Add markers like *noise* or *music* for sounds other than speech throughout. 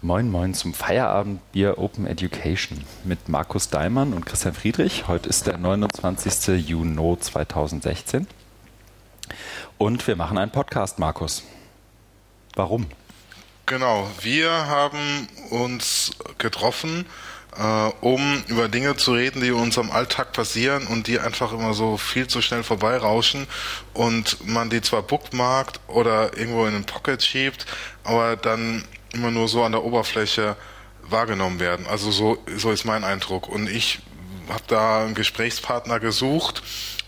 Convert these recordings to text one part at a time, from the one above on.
Moin Moin zum Feierabendbier Open Education mit Markus Daimann und Christian Friedrich. Heute ist der 29. Juni 2016 und wir machen einen Podcast, Markus. Warum? Genau, wir haben uns getroffen, äh, um über Dinge zu reden, die in unserem Alltag passieren und die einfach immer so viel zu schnell vorbeirauschen und man die zwar bookmarkt oder irgendwo in den Pocket schiebt, aber dann immer nur so an der Oberfläche wahrgenommen werden. Also so, so ist mein Eindruck. Und ich habe da einen Gesprächspartner gesucht,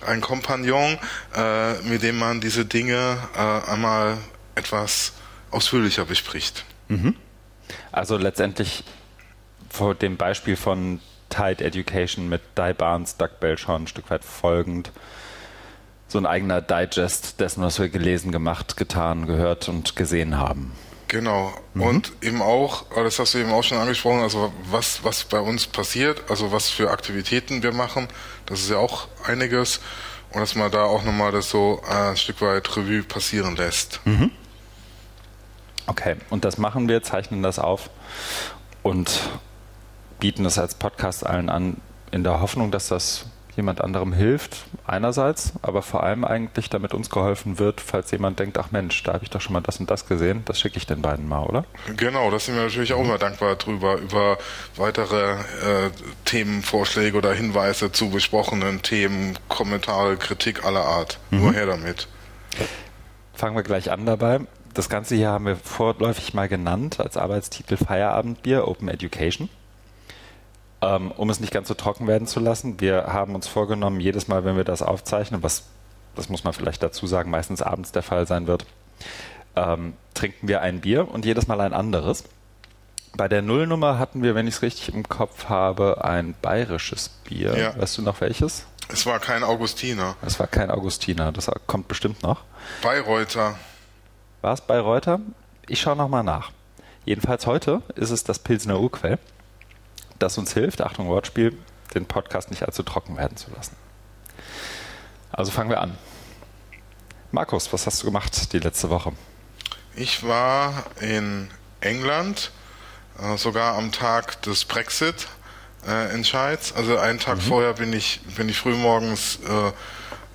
einen Kompagnon, äh, mit dem man diese Dinge äh, einmal etwas ausführlicher bespricht. Mhm. Also letztendlich vor dem Beispiel von Tide Education mit Di Barnes, Doug Bell schon ein Stück weit folgend. So ein eigener Digest dessen, was wir gelesen, gemacht, getan, gehört und gesehen haben. Genau. Mhm. Und eben auch, das hast du eben auch schon angesprochen, also was, was bei uns passiert, also was für Aktivitäten wir machen, das ist ja auch einiges. Und dass man da auch nochmal das so ein Stück weit Revue passieren lässt. Mhm. Okay, und das machen wir, zeichnen das auf und bieten das als Podcast allen an, in der Hoffnung, dass das jemand anderem hilft, einerseits, aber vor allem eigentlich, damit uns geholfen wird, falls jemand denkt, ach Mensch, da habe ich doch schon mal das und das gesehen, das schicke ich den beiden mal, oder? Genau, das sind wir natürlich auch immer dankbar drüber, über weitere äh, Themenvorschläge oder Hinweise zu besprochenen Themen, Kommentare, Kritik aller Art. Mhm. Nur her damit. Fangen wir gleich an dabei. Das Ganze hier haben wir vorläufig mal genannt als Arbeitstitel Feierabendbier Open Education. Ähm, um es nicht ganz so trocken werden zu lassen, wir haben uns vorgenommen, jedes Mal, wenn wir das aufzeichnen, was, das muss man vielleicht dazu sagen, meistens abends der Fall sein wird, ähm, trinken wir ein Bier und jedes Mal ein anderes. Bei der Nullnummer hatten wir, wenn ich es richtig im Kopf habe, ein bayerisches Bier. Ja. Weißt du noch welches? Es war kein Augustiner. Es war kein Augustiner, das kommt bestimmt noch. Bayreuther. War es Bayreuther? Ich schaue nochmal nach. Jedenfalls heute ist es das Pilsner Urquell das uns hilft, Achtung Wortspiel, den Podcast nicht allzu trocken werden zu lassen. Also fangen wir an. Markus, was hast du gemacht die letzte Woche? Ich war in England, äh, sogar am Tag des Brexit. Äh. Also einen Tag mhm. vorher bin ich, bin ich frühmorgens äh,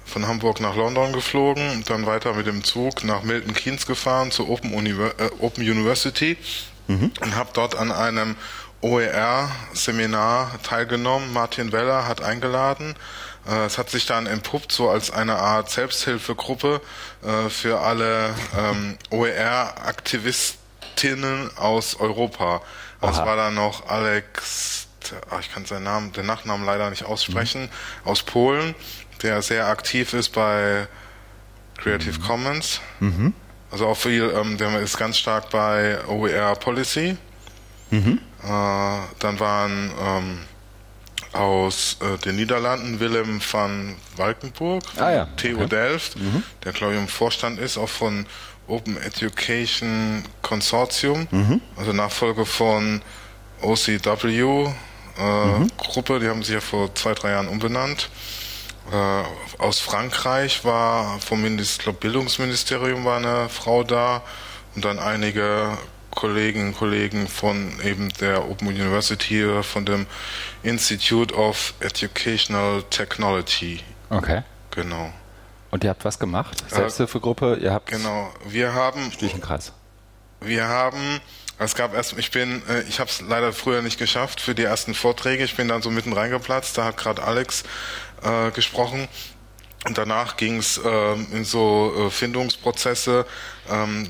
von Hamburg nach London geflogen und dann weiter mit dem Zug nach Milton Keynes gefahren zur Open, Univer äh, Open University mhm. und habe dort an einem OER-Seminar teilgenommen. Martin Weller hat eingeladen. Äh, es hat sich dann entpuppt so als eine Art Selbsthilfegruppe äh, für alle ähm, OER-Aktivistinnen aus Europa. Es war dann noch Alex, ah, ich kann seinen Namen, den Nachnamen leider nicht aussprechen, mhm. aus Polen, der sehr aktiv ist bei Creative mhm. Commons. Mhm. Also auch viel, ähm, der ist ganz stark bei OER Policy. Mhm. Äh, dann waren ähm, aus äh, den Niederlanden Willem van Walkenburg, ah, ja. TU okay. Delft, mhm. der glaube ich im Vorstand ist, auch von Open Education Consortium, mhm. also Nachfolge von OCW äh, mhm. Gruppe, die haben sich ja vor zwei, drei Jahren umbenannt. Äh, aus Frankreich war vom Mindest, glaub, Bildungsministerium war eine Frau da und dann einige Kolleginnen und Kollegen von eben der Open University, von dem Institute of Educational Technology. Okay. Genau. Und ihr habt was gemacht? Äh, Selbsthilfegruppe? Ihr habt. Genau. Wir haben. Stüchenkreis. Wir haben. Es gab erst, ich bin, äh, ich habe es leider früher nicht geschafft für die ersten Vorträge. Ich bin dann so mitten reingeplatzt. Da hat gerade Alex äh, gesprochen. Und danach ging es äh, in so äh, Findungsprozesse. Ähm,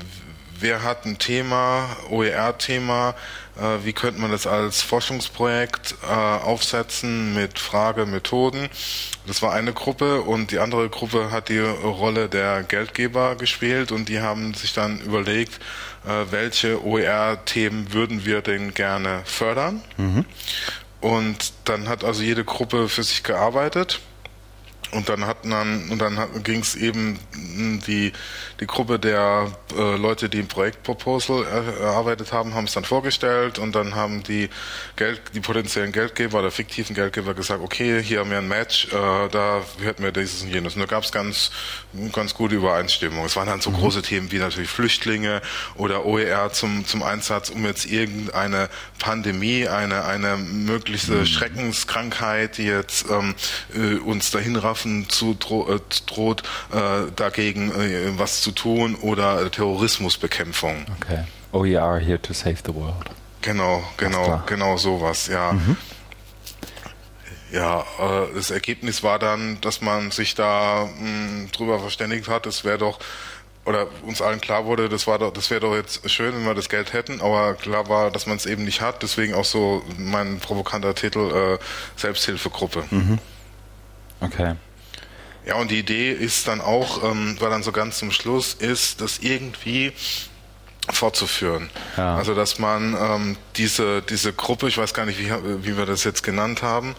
wer hat ein Thema, OER-Thema, äh, wie könnte man das als Forschungsprojekt äh, aufsetzen mit Frage, Methoden. Das war eine Gruppe und die andere Gruppe hat die Rolle der Geldgeber gespielt und die haben sich dann überlegt, äh, welche OER-Themen würden wir denn gerne fördern. Mhm. Und dann hat also jede Gruppe für sich gearbeitet. Und dann hatten dann und dann ging es eben die die Gruppe der äh, Leute, die ein Projektproposal er, erarbeitet haben, haben es dann vorgestellt und dann haben die Geld die potenziellen Geldgeber oder fiktiven Geldgeber gesagt, okay, hier haben wir ein Match, äh, da hätten wir dieses und jenes. Und da gab es ganz ganz gute Übereinstimmung. Es waren dann so mhm. große Themen wie natürlich Flüchtlinge oder OER zum zum Einsatz, um jetzt irgendeine Pandemie, eine eine mögliche mhm. Schreckenskrankheit, die jetzt ähm, äh, uns dahin raffen Waffen zu dro äh, droht, äh, dagegen äh, was zu tun oder Terrorismusbekämpfung. Okay. OER here to save the world. Genau, genau, genau sowas, ja. Mhm. Ja, äh, das Ergebnis war dann, dass man sich da mh, hm, drüber verständigt hat, es wäre doch oder uns allen klar wurde, das war doch, das wäre doch jetzt schön, wenn wir das Geld hätten, aber klar war, dass man es eben nicht hat. Deswegen auch so mein provokanter Titel äh, Selbsthilfegruppe. Mhm. Okay. Ja, und die Idee ist dann auch, ähm, war dann so ganz zum Schluss, ist, das irgendwie fortzuführen. Ja. Also dass man ähm, diese, diese Gruppe, ich weiß gar nicht, wie, wie wir das jetzt genannt haben,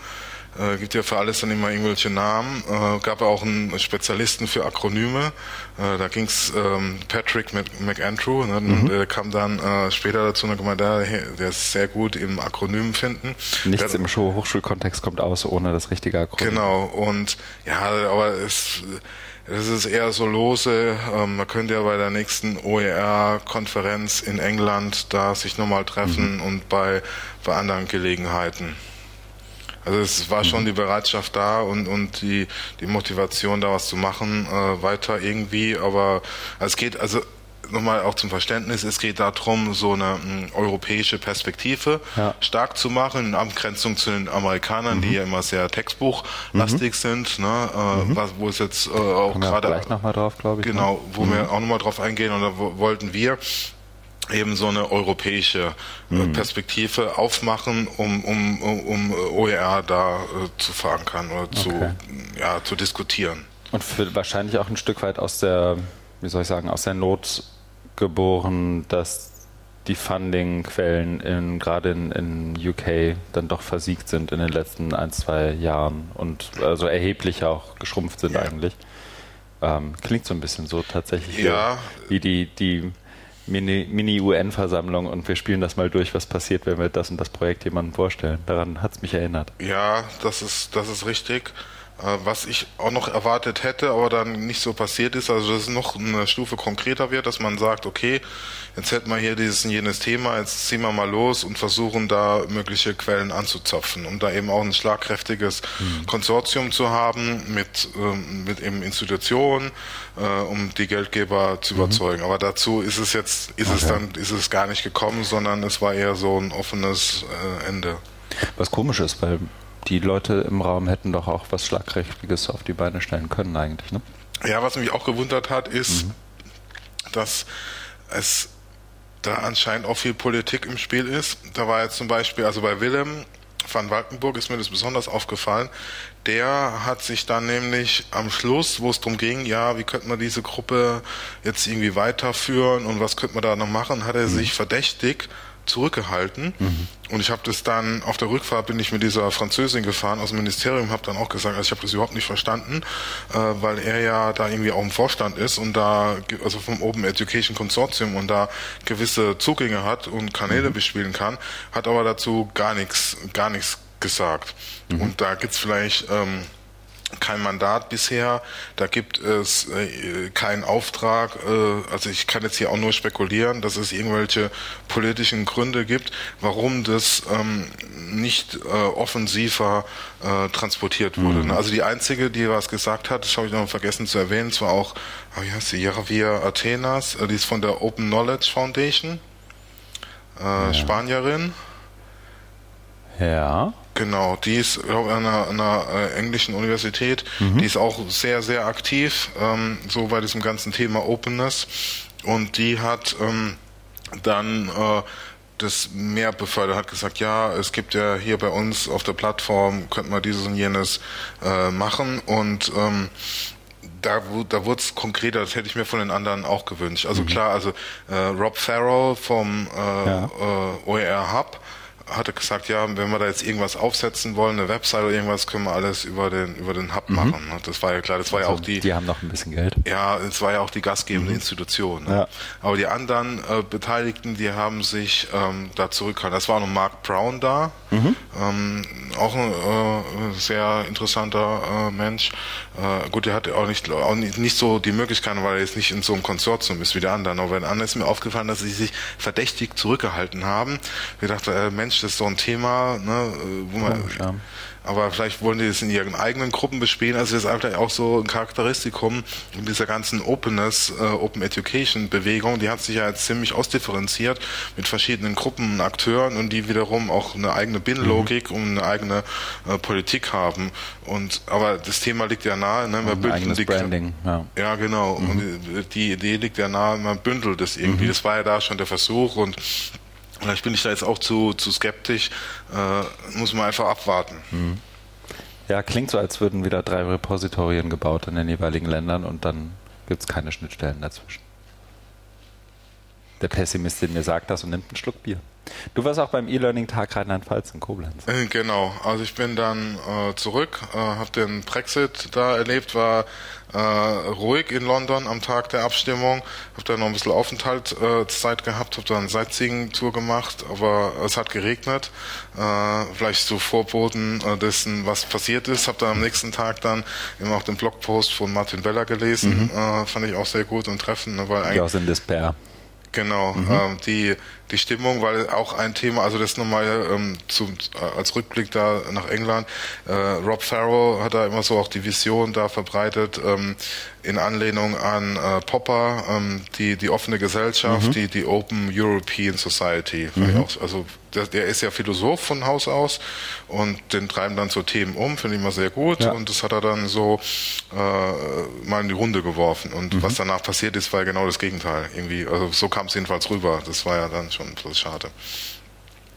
äh, gibt ja für alles dann immer irgendwelche Namen. Äh, gab auch einen Spezialisten für Akronyme. Äh, da ging's ähm, Patrick McAndrew. Ne? Mhm. Der kam dann äh, später dazu und gemeint, der, der ist sehr gut im Akronym finden. Nichts der, im Hochschulkontext kommt aus ohne das richtige Akronym. Genau. Und ja, aber es es ist eher so lose. Ähm, man könnte ja bei der nächsten OER-Konferenz in England da sich nochmal treffen mhm. und bei, bei anderen Gelegenheiten. Also es war schon die Bereitschaft da und, und die, die Motivation da was zu machen, äh, weiter irgendwie, aber es geht, also nochmal auch zum Verständnis, es geht darum, so eine m, hm, europäische Perspektive ja. stark zu machen, in Abgrenzung zu den Amerikanern, mhm. die ja immer sehr textbuchlastig mhm. sind, ne, äh, mhm. was, wo es jetzt äh, auch gerade... gleich nochmal drauf, glaube ich. Genau, ne? wo wir mhm. auch nochmal drauf eingehen und da wollten wir eben so eine europäische äh, mhm. Perspektive aufmachen, um, um, um OER da äh, zu verankern oder zu, okay. ja, zu diskutieren. Und für, wahrscheinlich auch ein Stück weit aus der, wie soll ich sagen, aus der Not geboren, dass die Funding-Quellen in, gerade in, in UK dann doch versiegt sind in den letzten ein, zwei Jahren und also erheblich auch geschrumpft sind ja. eigentlich. Ähm, klingt so ein bisschen so tatsächlich, ja. wie die, die Mini-UN-Versammlung und wir spielen das mal durch, was passiert, wenn wir das und das Projekt jemandem vorstellen. Daran hat es mich erinnert. Ja, das ist, das ist richtig. Äh, was ich auch noch erwartet hätte, aber dann nicht so passiert ist, also dass es noch eine Stufe konkreter wird, dass man sagt, okay, jetzt hätten wir hier dieses und jenes Thema, jetzt ziehen wir mal los und versuchen da mögliche Quellen anzuzapfen, um da eben auch ein schlagkräftiges mhm. Konsortium zu haben mit, ähm, mit eben Institutionen, äh, um die Geldgeber zu mhm. überzeugen. Aber dazu ist es jetzt, ist okay. es dann, ist es gar nicht gekommen, sondern es war eher so ein offenes äh, Ende. Was komisch ist, weil die Leute im Raum hätten doch auch was Schlagkräftiges auf die Beine stellen können eigentlich. Ne? Ja, was mich auch gewundert hat, ist, mhm. dass es da anscheinend auch viel Politik im Spiel ist. Da war jetzt zum Beispiel, also bei Willem van Walkenburg ist mir das besonders aufgefallen. Der hat sich dann nämlich am Schluss, wo es darum ging, ja, wie könnte man diese Gruppe jetzt irgendwie weiterführen und was könnte man da noch machen, hat er mhm. sich verdächtig zurückgehalten. Mhm. Und ich habe das dann, auf der Rückfahrt bin ich mit dieser Französin gefahren aus dem Ministerium, habe dann auch gesagt, also ich habe das überhaupt nicht verstanden, äh, weil er ja da irgendwie auch im Vorstand ist und da, also vom Open Education Consortium und da gewisse Zugänge hat und Kanäle mhm. bespielen kann, hat aber dazu gar nichts, gar nichts gesagt. Mhm. Und da gibt's vielleicht... Ähm, kein Mandat bisher, da gibt es äh, keinen Auftrag, äh, also ich kann jetzt hier auch nur spekulieren, dass es irgendwelche politischen Gründe gibt, warum das ähm, nicht äh, offensiver äh, transportiert wurde. Mhm. Also die einzige, die was gesagt hat, das habe ich noch vergessen zu erwähnen, zwar auch, ah, wie heißt sie, Javier Athenas, äh, die ist von der Open Knowledge Foundation, äh, ja. Spanierin. Ja. Genau, die ist glaube an einer, einer äh, englischen Universität. Mhm. Die ist auch sehr, sehr aktiv, ähm, so bei diesem ganzen Thema Openness. Und die hat ähm, dann äh, das mehr befördert, hat gesagt, ja, es gibt ja hier bei uns auf der Plattform, könnte man dieses und jenes äh, machen. Und ähm, da, da wurde es konkreter, das hätte ich mir von den anderen auch gewünscht. Also mhm. klar, also äh, Rob Farrell vom äh, ja. äh, OER Hub hatte gesagt, ja, wenn wir da jetzt irgendwas aufsetzen wollen, eine Website oder irgendwas, können wir alles über den über den Hub mhm. machen. Das war ja klar, das war also, ja auch die. Die haben noch ein bisschen Geld. Ja, es war ja auch die gastgebende mhm. Institution. Ne? Ja. Aber die anderen äh, Beteiligten, die haben sich ähm, da zurückgehalten. Das war noch Mark Brown da, mhm. ähm, auch ein äh, sehr interessanter äh, Mensch. Äh, gut, der hatte auch nicht auch nicht, so die Möglichkeit, weil er jetzt nicht in so einem Konsortium ist wie der anderen. Aber bei den anderen ist mir aufgefallen, dass sie sich verdächtig zurückgehalten haben. Ich dachte, äh, Mensch, das ist so ein Thema, ne, wo man, Komisch, ja aber vielleicht wollen die das in ihren eigenen Gruppen bespielen. Also das ist einfach auch so ein Charakteristikum in dieser ganzen Openness, äh, Open Education Bewegung. Die hat sich ja jetzt ziemlich ausdifferenziert mit verschiedenen Gruppen und Akteuren und die wiederum auch eine eigene Binnenlogik mhm. und eine eigene äh, Politik haben. Und aber das Thema liegt ja nahe, ne? Man bündelt Branding. Ja. ja, genau. Mhm. Und die, Idee liegt ja nahe, man bündelt das irgendwie. Mhm. Das war ja da schon der Versuch und Vielleicht bin ich da jetzt auch zu, zu skeptisch. Äh, muss man einfach abwarten. Mhm. Ja, klingt so, als würden wieder drei Repositorien gebaut in den jeweiligen Ländern und dann gibt es keine Schnittstellen dazwischen. Der Pessimist in mir sagt das und nimmt einen Schluck Bier. Du warst auch beim E-Learning-Tag Rheinland-Pfalz in Koblenz. Äh, genau, also ich bin dann äh, zurück, äh, habe den Brexit da erlebt, war äh, ruhig in London am Tag der Abstimmung, habe da noch ein bisschen Aufenthaltszeit gehabt, habe da eine Sightseeing-Tour gemacht, aber es hat geregnet, äh, vielleicht so Vorboten äh, dessen, was passiert ist. Habe dann am nächsten Tag dann eben auch den Blogpost von Martin Weller gelesen, mhm. fand ich auch sehr gut und treffend. Ne, weil ja, aus in Despair. Genau, mhm. ähm, die, die Stimmung, weil auch ein Thema, also das nochmal ähm, zum, äh, als Rückblick da nach England, äh, Rob Farrow hat da immer so auch die Vision da verbreitet, ähm, in Anlehnung an äh, Popper, ähm, die, die offene Gesellschaft, mhm. die, die Open European Society. Mhm. Auch, also der, der, ist ja Philosoph von Haus aus und den treiben dann so Themen um, finde ich mal sehr gut. Ja. Und das hat er dann so äh, mal in die Runde geworfen. Und mhm. was danach passiert ist, war ja genau das Gegenteil. Irgendwie, also so kam es jedenfalls rüber. Das war ja dann schon ein bisschen schade.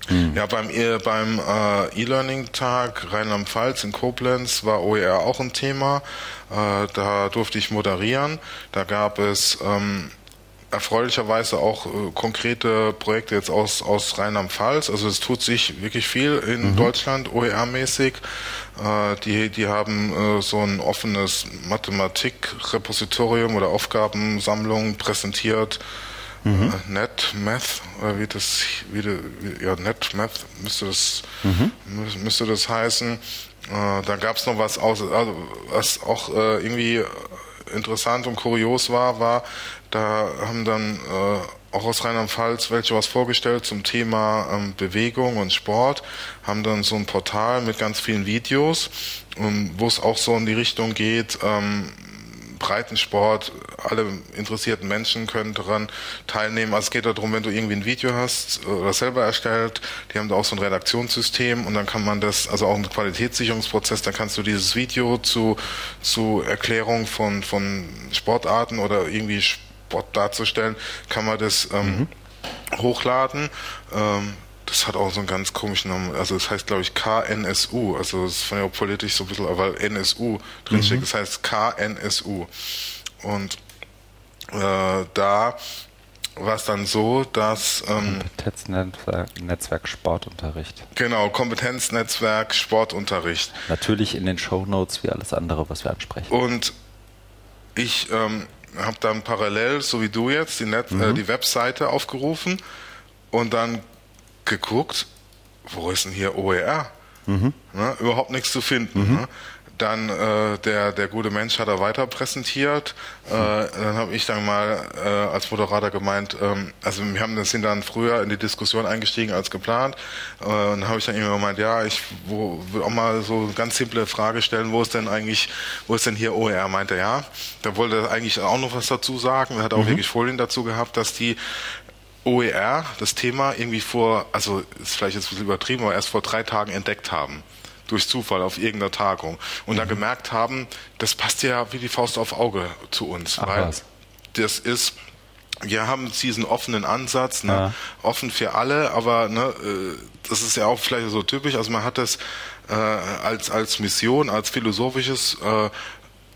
Mhm. Ja, beim, beim äh, E-Learning-Tag Rheinland-Pfalz in Koblenz war OER auch ein Thema. Äh, da durfte ich moderieren. Da gab es ähm, erfreulicherweise auch äh, konkrete Projekte jetzt aus, aus Rheinland-Pfalz. Also es tut sich wirklich viel in mhm. Deutschland, OER-mäßig. Äh, die, die haben äh, so ein offenes Mathematik-Repositorium oder Aufgabensammlung präsentiert Mhm. Äh, Net Math, oder wie das, wie, wie, ja, Net Math müsste das, mhm. müsste das heißen. Äh, da gab es noch was aus, also, was auch äh, irgendwie interessant und kurios war, war, da haben dann äh, auch aus Rheinland-Pfalz welche was vorgestellt zum Thema ähm, Bewegung und Sport, haben dann so ein Portal mit ganz vielen Videos, wo es auch so in die Richtung geht, ähm, Breitensport, alle interessierten Menschen können daran teilnehmen. Also es geht darum, wenn du irgendwie ein Video hast oder selber erstellt, die haben da auch so ein Redaktionssystem und dann kann man das, also auch ein Qualitätssicherungsprozess, dann kannst du dieses Video zu, zu Erklärung von, von Sportarten oder irgendwie Sport darzustellen, kann man das ähm, mhm. hochladen. Ähm, das hat auch so einen ganz komischen Namen. Also es heißt, glaube ich, KNSU. Also das fand ich auch politisch so ein bisschen, weil NSU drinsteht. Mhm. Das heißt KNSU. Und äh, da war es dann so, dass ähm, Kompetenznetzwerk Sportunterricht. Genau, Kompetenznetzwerk Sportunterricht. Natürlich in den Show Notes wie alles andere, was wir ansprechen. Und ich ähm, habe dann parallel, so wie du jetzt, die, Net mhm. äh, die Webseite aufgerufen und dann geguckt, wo ist denn hier OER? Mhm. Ne, überhaupt nichts zu finden. Mhm. Ne? Dann äh, der, der gute Mensch hat er weiter präsentiert. Äh, dann habe ich dann mal äh, als Moderator gemeint, ähm, also wir haben das sind dann früher in die Diskussion eingestiegen als geplant. Äh, und dann habe ich dann immer gemeint, ja, ich wo, will auch mal so eine ganz simple Frage stellen, wo ist denn eigentlich, wo ist denn hier OER? Meinte ja. Da wollte er eigentlich auch noch was dazu sagen. Er hat auch mhm. wirklich Folien dazu gehabt, dass die OER das Thema irgendwie vor, also ist vielleicht jetzt ein bisschen übertrieben, aber erst vor drei Tagen entdeckt haben. Durch Zufall auf irgendeiner Tagung. Und mhm. dann gemerkt haben, das passt ja wie die Faust auf Auge zu uns. Ach, weil was? das ist, wir haben diesen offenen Ansatz, ne, ja. offen für alle, aber ne, äh, das ist ja auch vielleicht so typisch. Also man hat das äh, als, als Mission, als philosophisches äh,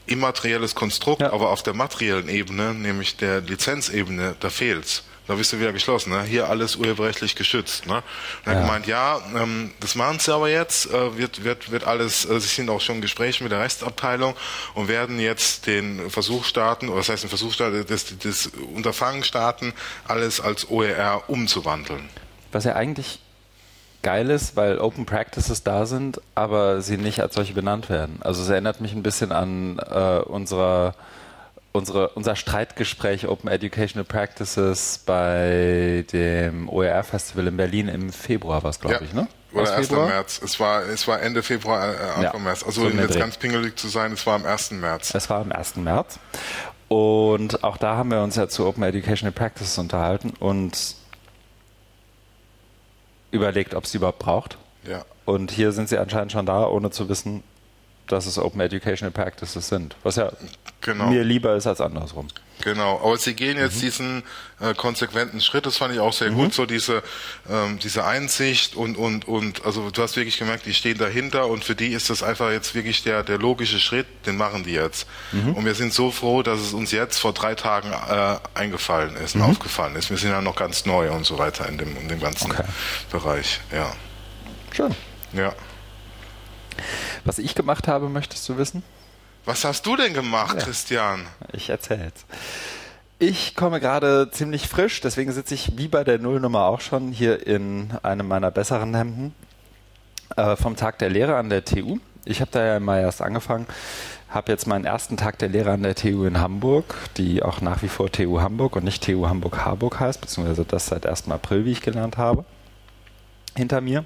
immaterielles Konstrukt, ja. aber auf der materiellen Ebene, nämlich der Lizenzebene, da fehlt's. Da bist du wieder geschlossen, ne? hier alles urheberrechtlich geschützt. Ne? Und er Ja. gemeint, ja, ähm, das machen sie aber jetzt, äh, wird, wird, wird alles, äh, sie sind auch schon in Gesprächen mit der Rechtsabteilung und werden jetzt den Versuch starten, oder das heißt den Versuch starten, das, das Unterfangen starten, alles als OER umzuwandeln. Was ja eigentlich geil ist, weil Open Practices da sind, aber sie nicht als solche benannt werden. Also es erinnert mich ein bisschen an äh, unserer, unsere, unser Streitgespräch Open Educational Practices bei dem OER Festival in Berlin im Februar war es, glaube ich, ne? Oder 1. Februar? März. Es war, es war Ende Februar, äh, Anfang Ja, März. Also um jetzt ganz pingelig zu sein, es war am 1. März. Es war am 1. März. Und auch da haben wir uns ja zu Open Educational Practices unterhalten und überlegt, ob es sie überhaupt braucht. Ja. Und hier sind sie anscheinend schon da, ohne zu wissen, dass es Open Educational Practices sind. Was ja Genau. mir lieber ist als andersrum. Genau, aber sie gehen Mhm. jetzt diesen äh, konsequenten Schritt, das fand ich auch sehr gut, so diese, ähm, diese Einsicht und, und, und, also du hast wirklich gemerkt, die stehen dahinter und für die ist das einfach jetzt wirklich der, der logische Schritt, den machen die jetzt. Mhm. Und wir sind so froh, dass es uns jetzt vor drei Tagen äh, eingefallen ist und Mhm. aufgefallen ist. Wir sind ja noch ganz neu und so weiter in dem, in dem ganzen Okay. Bereich, ja. Schön. Ja. Was ich gemacht habe, möchtest du wissen? Was hast du denn gemacht, Christian? Ich erzähl's. Ich komme gerade ziemlich frisch, deswegen sitze ich wie bei der Nullnummer auch schon hier in einem meiner besseren Hemden äh, vom Tag der Lehre an der TU. Ich habe da ja Mai erst angefangen, habe jetzt meinen ersten Tag der Lehre an der TU in Hamburg, die auch nach wie vor TU Hamburg und nicht TU Hamburg-Harburg heißt, beziehungsweise das seit 1. April, wie ich gelernt habe, hinter mir.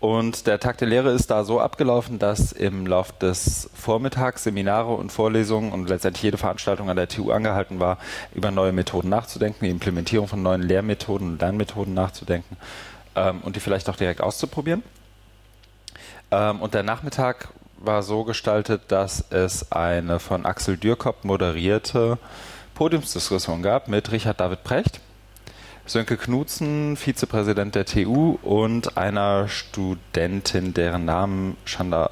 Und der Tag der Lehre ist da so abgelaufen, dass im Lauf des Vormittags Seminare und Vorlesungen und letztendlich jede Veranstaltung an der TU angehalten war, über neue Methoden nachzudenken, die Implementierung von neuen Lehrmethoden und Lernmethoden nachzudenken ähm, und die vielleicht auch direkt auszuprobieren. Ähm, und der Nachmittag war so gestaltet, dass es eine von Axel Dürkop moderierte Podiumsdiskussion gab mit Richard David Precht, Sönke Knutzen, Vizepräsident der TU und einer Studentin, deren Namen schon da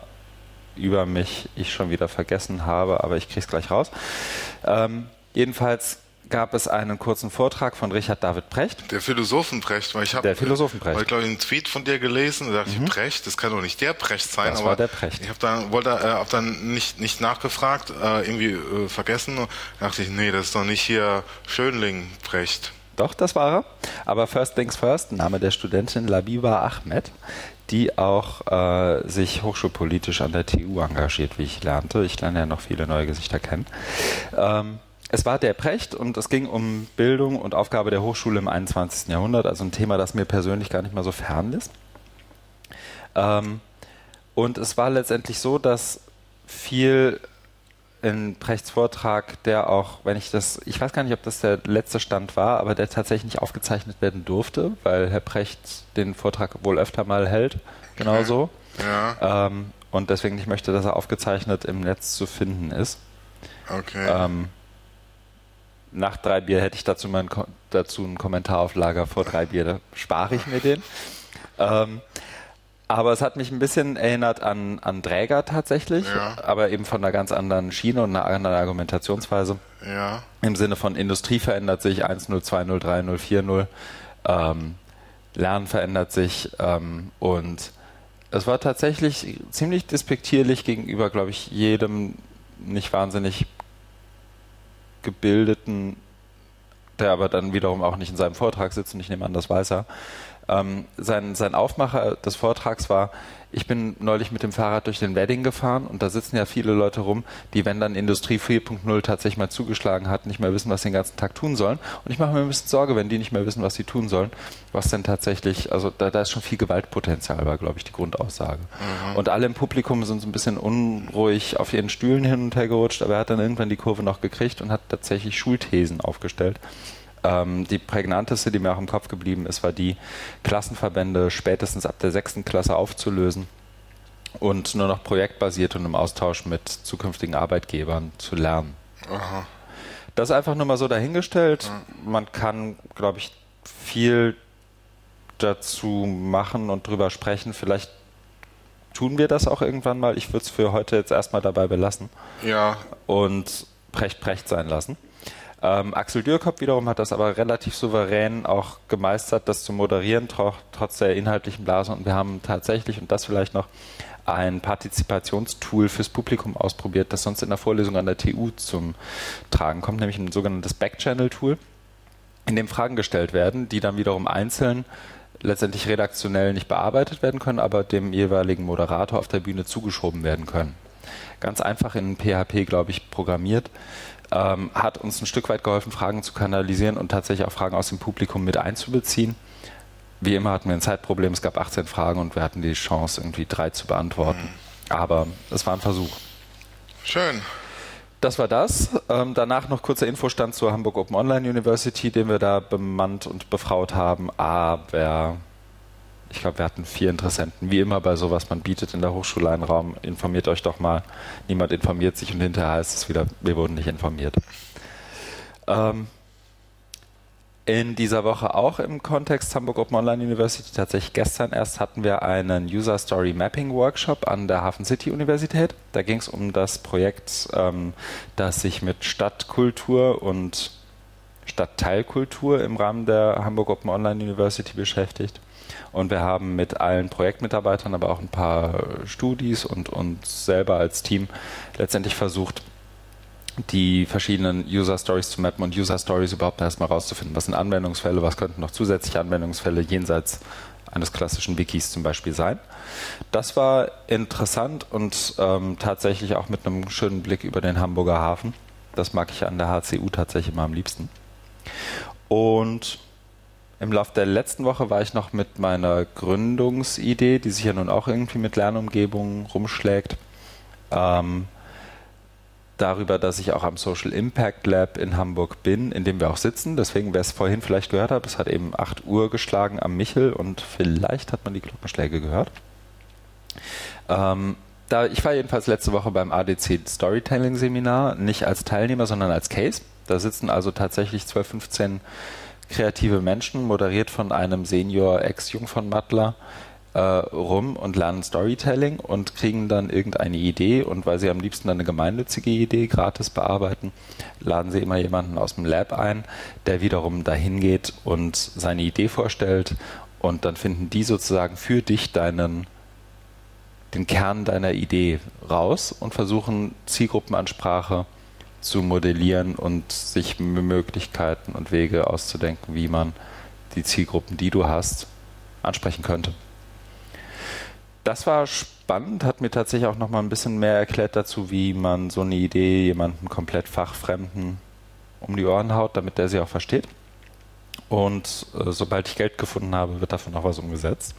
über mich ich schon wieder vergessen habe, aber ich kriege es gleich raus. Ähm, jedenfalls gab es einen kurzen Vortrag von Richard David Precht. Der Philosophenbrecht, weil ich habe Der Philosophenprecht. weil ich glaube einen Tweet von dir gelesen, da dachte ich, Precht, das kann doch nicht der Precht sein, Das aber war der Precht. ich habe dann wollte äh, hab dann nicht nicht nachgefragt, äh, irgendwie äh, vergessen und dachte ich, nee, das ist doch nicht hier Schönling Precht. Doch, das war er. Aber first things first, Name der Studentin Labiba Ahmed, die auch äh, sich hochschulpolitisch an der TU engagiert, wie ich lernte. Ich lerne ja noch viele neue Gesichter kennen. Ähm, es war der Precht und es ging um Bildung und Aufgabe der Hochschule im 21. Jahrhundert, also ein Thema, das mir persönlich gar nicht mal so fern ist. Ähm, und es war letztendlich so, dass viel in Prechts Vortrag, der auch, wenn ich das, ich weiß gar nicht, ob das der letzte Stand war, aber der tatsächlich nicht aufgezeichnet werden durfte, weil Herr Precht den Vortrag wohl öfter mal hält, genauso. Ja, Ähm, und deswegen nicht möchte, dass er aufgezeichnet im Netz zu finden ist. okay. Ähm, nach drei Bier hätte ich dazu, mein, Ko- dazu einen Kommentar auf Lager. Vor drei Bier, da spare ich mir den. Ähm, aber es hat mich ein bisschen erinnert an, an Dräger tatsächlich, Ja. aber eben von einer ganz anderen Schiene und einer anderen Argumentationsweise. ja, Im Sinne von Industrie verändert sich 1.0, 2.0, 3.0, 4.0. Ähm, Lernen verändert sich ähm, und es war tatsächlich ziemlich despektierlich gegenüber, glaube ich, jedem nicht wahnsinnig gebildeten, der aber dann wiederum auch nicht in seinem Vortrag sitzt und ich nehme an, das weiß er. Ähm, sein, sein Aufmacher des Vortrags war, ich bin neulich mit dem Fahrrad durch den Wedding gefahren und da sitzen ja viele Leute rum, die, wenn dann Industrie 4.0 tatsächlich mal zugeschlagen hat, nicht mehr wissen, was sie den ganzen Tag tun sollen. Und ich mache mir ein bisschen Sorge, wenn die nicht mehr wissen, was sie tun sollen, was denn tatsächlich, also da, da ist schon viel Gewaltpotenzial, war, glaube ich, die Grundaussage. Und alle im Publikum sind so ein bisschen unruhig auf ihren Stühlen hin und her gerutscht, aber er hat dann irgendwann die Kurve noch gekriegt und hat tatsächlich Schulthesen aufgestellt. Ähm, die prägnanteste, die mir auch im Kopf geblieben ist, war die, Klassenverbände spätestens ab der sechsten Klasse aufzulösen und nur noch projektbasiert und im Austausch mit zukünftigen Arbeitgebern zu lernen. aha. Das einfach nur mal so dahingestellt. Man kann, glaube ich, viel dazu machen und drüber sprechen. Vielleicht tun wir das auch irgendwann mal. Ich würde es für heute jetzt erstmal dabei belassen Ja, und Precht Precht sein lassen. Ähm, Axel Dürkop wiederum hat das aber relativ souverän auch gemeistert, das zu moderieren, tro trotz der inhaltlichen Blase. Und wir haben tatsächlich, und das vielleicht noch, ein Partizipationstool fürs Publikum ausprobiert, das sonst in der Vorlesung an der TU zum Tragen kommt, nämlich ein sogenanntes Backchannel-Tool, in dem Fragen gestellt werden, die dann wiederum einzeln letztendlich redaktionell nicht bearbeitet werden können, aber dem jeweiligen Moderator auf der Bühne zugeschoben werden können. Ganz einfach in PHP, glaube ich, programmiert. Ähm, hat uns ein Stück weit geholfen, Fragen zu kanalisieren und tatsächlich auch Fragen aus dem Publikum mit einzubeziehen. Wie immer hatten wir ein Zeitproblem, es gab 18 Fragen und wir hatten die Chance, irgendwie drei zu beantworten. Mhm. Aber es war ein Versuch. Schön. Das war das. Ähm, danach noch kurzer Infostand zur Hamburg Open Online University, den wir da bemannt und befraut haben. Aber ich glaube, wir hatten vier Interessenten. Wie immer bei sowas, man bietet in der Hochschule einen Raum, informiert euch doch mal. Niemand informiert sich und hinterher heißt es wieder, wir wurden nicht informiert. Ähm, in dieser Woche auch im Kontext Hamburg Open Online University, tatsächlich gestern erst, hatten wir einen User Story Mapping Workshop an der Hafen City Universität. Da ging es um das Projekt, ähm, das sich mit Stadtkultur und Stadtteilkultur im Rahmen der Hamburg Open Online University beschäftigt. Und wir haben mit allen Projektmitarbeitern, aber auch ein paar Studis und uns selber als Team letztendlich versucht, die verschiedenen User Stories zu mappen und User Stories überhaupt erstmal rauszufinden. Was sind Anwendungsfälle, was könnten noch zusätzliche Anwendungsfälle jenseits eines klassischen Wikis zum Beispiel sein. Das war interessant und ähm, tatsächlich auch mit einem schönen Blick über den Hamburger Hafen. Das mag ich an der HCU tatsächlich immer am liebsten. Und im Laufe der letzten Woche war ich noch mit meiner Gründungsidee, die sich ja nun auch irgendwie mit Lernumgebungen rumschlägt, ähm, darüber, dass ich auch am Social Impact Lab in Hamburg bin, in dem wir auch sitzen. Deswegen, wer es vorhin vielleicht gehört hat, es hat eben 8 Uhr geschlagen am Michel und vielleicht hat man die Glockenschläge gehört. Ähm, da, ich war jedenfalls letzte Woche beim ADC Storytelling Seminar, nicht als Teilnehmer, sondern als Case. Da sitzen also tatsächlich 12, 15 kreative Menschen, moderiert von einem Senior Ex-Jungfernmattler, äh, rum und lernen Storytelling und kriegen dann irgendeine Idee. Und weil sie am liebsten eine gemeinnützige Idee gratis bearbeiten, laden sie immer jemanden aus dem Lab ein, der wiederum dahin geht und seine Idee vorstellt. Und dann finden die sozusagen für dich deinen den Kern deiner Idee raus und versuchen Zielgruppenansprache zu modellieren und sich Möglichkeiten und Wege auszudenken, wie man die Zielgruppen, die du hast, ansprechen könnte das war spannend, hat mir tatsächlich auch noch mal ein bisschen mehr erklärt dazu, wie man so eine Idee jemanden komplett Fachfremden um die Ohren haut, damit der sie auch versteht. Und äh, sobald ich Geld gefunden habe, wird davon auch was umgesetzt.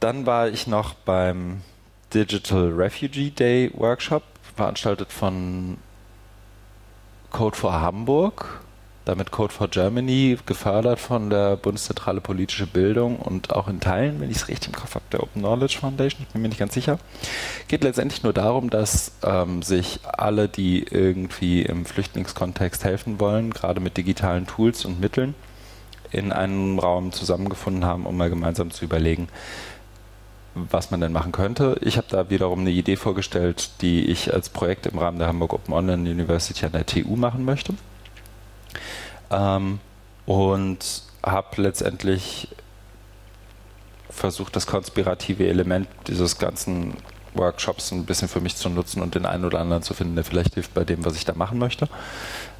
Dann war ich noch beim Digital Refugee Day Workshop, veranstaltet von Code for Hamburg damit Code for Germany, gefördert von der Bundeszentrale Politische Bildung und auch in Teilen, wenn ich es richtig im Kopf habe, der Open Knowledge Foundation, ich bin mir nicht ganz sicher. Geht letztendlich nur darum, dass ähm, sich alle, die irgendwie im Flüchtlingskontext helfen wollen, gerade mit digitalen Tools und Mitteln, in einem Raum zusammengefunden haben, um mal gemeinsam zu überlegen, was man denn machen könnte. Ich habe da wiederum eine Idee vorgestellt, die ich als Projekt im Rahmen der Hamburg Open Online University an der TU machen möchte. Ähm, und habe letztendlich versucht, das konspirative Element dieses ganzen Workshops ein bisschen für mich zu nutzen und den einen oder anderen zu finden, der vielleicht hilft bei dem, was ich da machen möchte.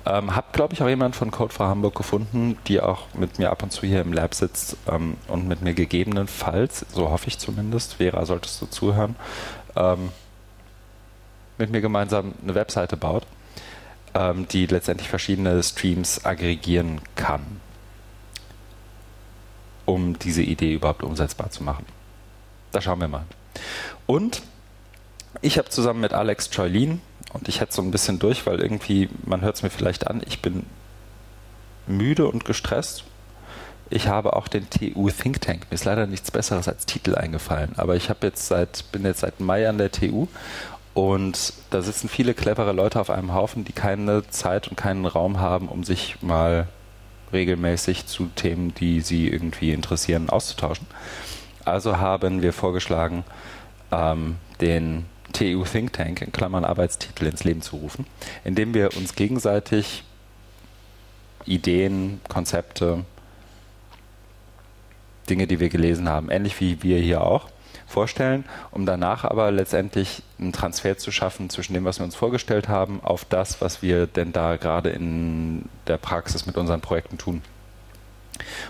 Ähm, hab, glaube ich, auch jemanden von Code for Hamburg gefunden, die auch mit mir ab und zu hier im Lab sitzt ähm, und mit mir gegebenenfalls, so hoffe ich zumindest, Vera, solltest du zuhören, ähm, mit mir gemeinsam eine Webseite baut ähm, die letztendlich verschiedene Streams aggregieren kann, um diese Idee überhaupt umsetzbar zu machen. Da schauen wir mal. Und ich habe zusammen mit Alex Choylin, und ich hätte so ein bisschen durch, weil irgendwie, man hört es mir vielleicht an, ich bin müde und gestresst. Ich habe auch den TU Think Tank. Mir ist leider nichts Besseres als Titel eingefallen. Aber ich jetzt seit, bin jetzt seit Mai an der TU und da sitzen viele clevere Leute auf einem Haufen, die keine Zeit und keinen Raum haben, um sich mal regelmäßig zu Themen, die sie irgendwie interessieren, auszutauschen. Also haben wir vorgeschlagen, ähm, den TU Think Tank, in Klammern Arbeitstitel, ins Leben zu rufen, indem wir uns gegenseitig Ideen, Konzepte, Dinge, die wir gelesen haben, ähnlich wie wir hier auch, vorstellen, um danach aber letztendlich einen Transfer zu schaffen zwischen dem, was wir uns vorgestellt haben, auf das, was wir denn da gerade in der Praxis mit unseren Projekten tun.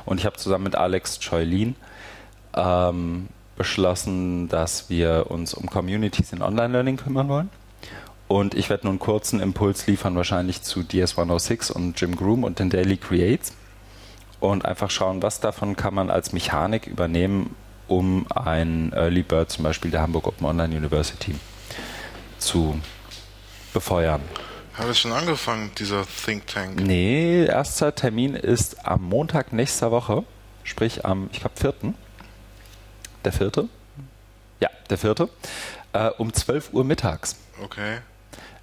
Und ich habe zusammen mit Alex Choylin ähm, beschlossen, dass wir uns um Communities in Online-Learning kümmern wollen. Und ich werde nun einen kurzen Impuls liefern, wahrscheinlich zu DS106 und Jim Groom und den Daily Creates. Und einfach schauen, was davon kann man als Mechanik übernehmen, um ein Early Bird zum Beispiel der Hamburg Open Online University zu befeuern. Hat es schon angefangen, dieser Think Tank? Nee, erster Termin ist am Montag nächster Woche, sprich am, ich glaube, 4. Der vierte? Ja, der vierte. Äh, um 12 Uhr mittags. Okay.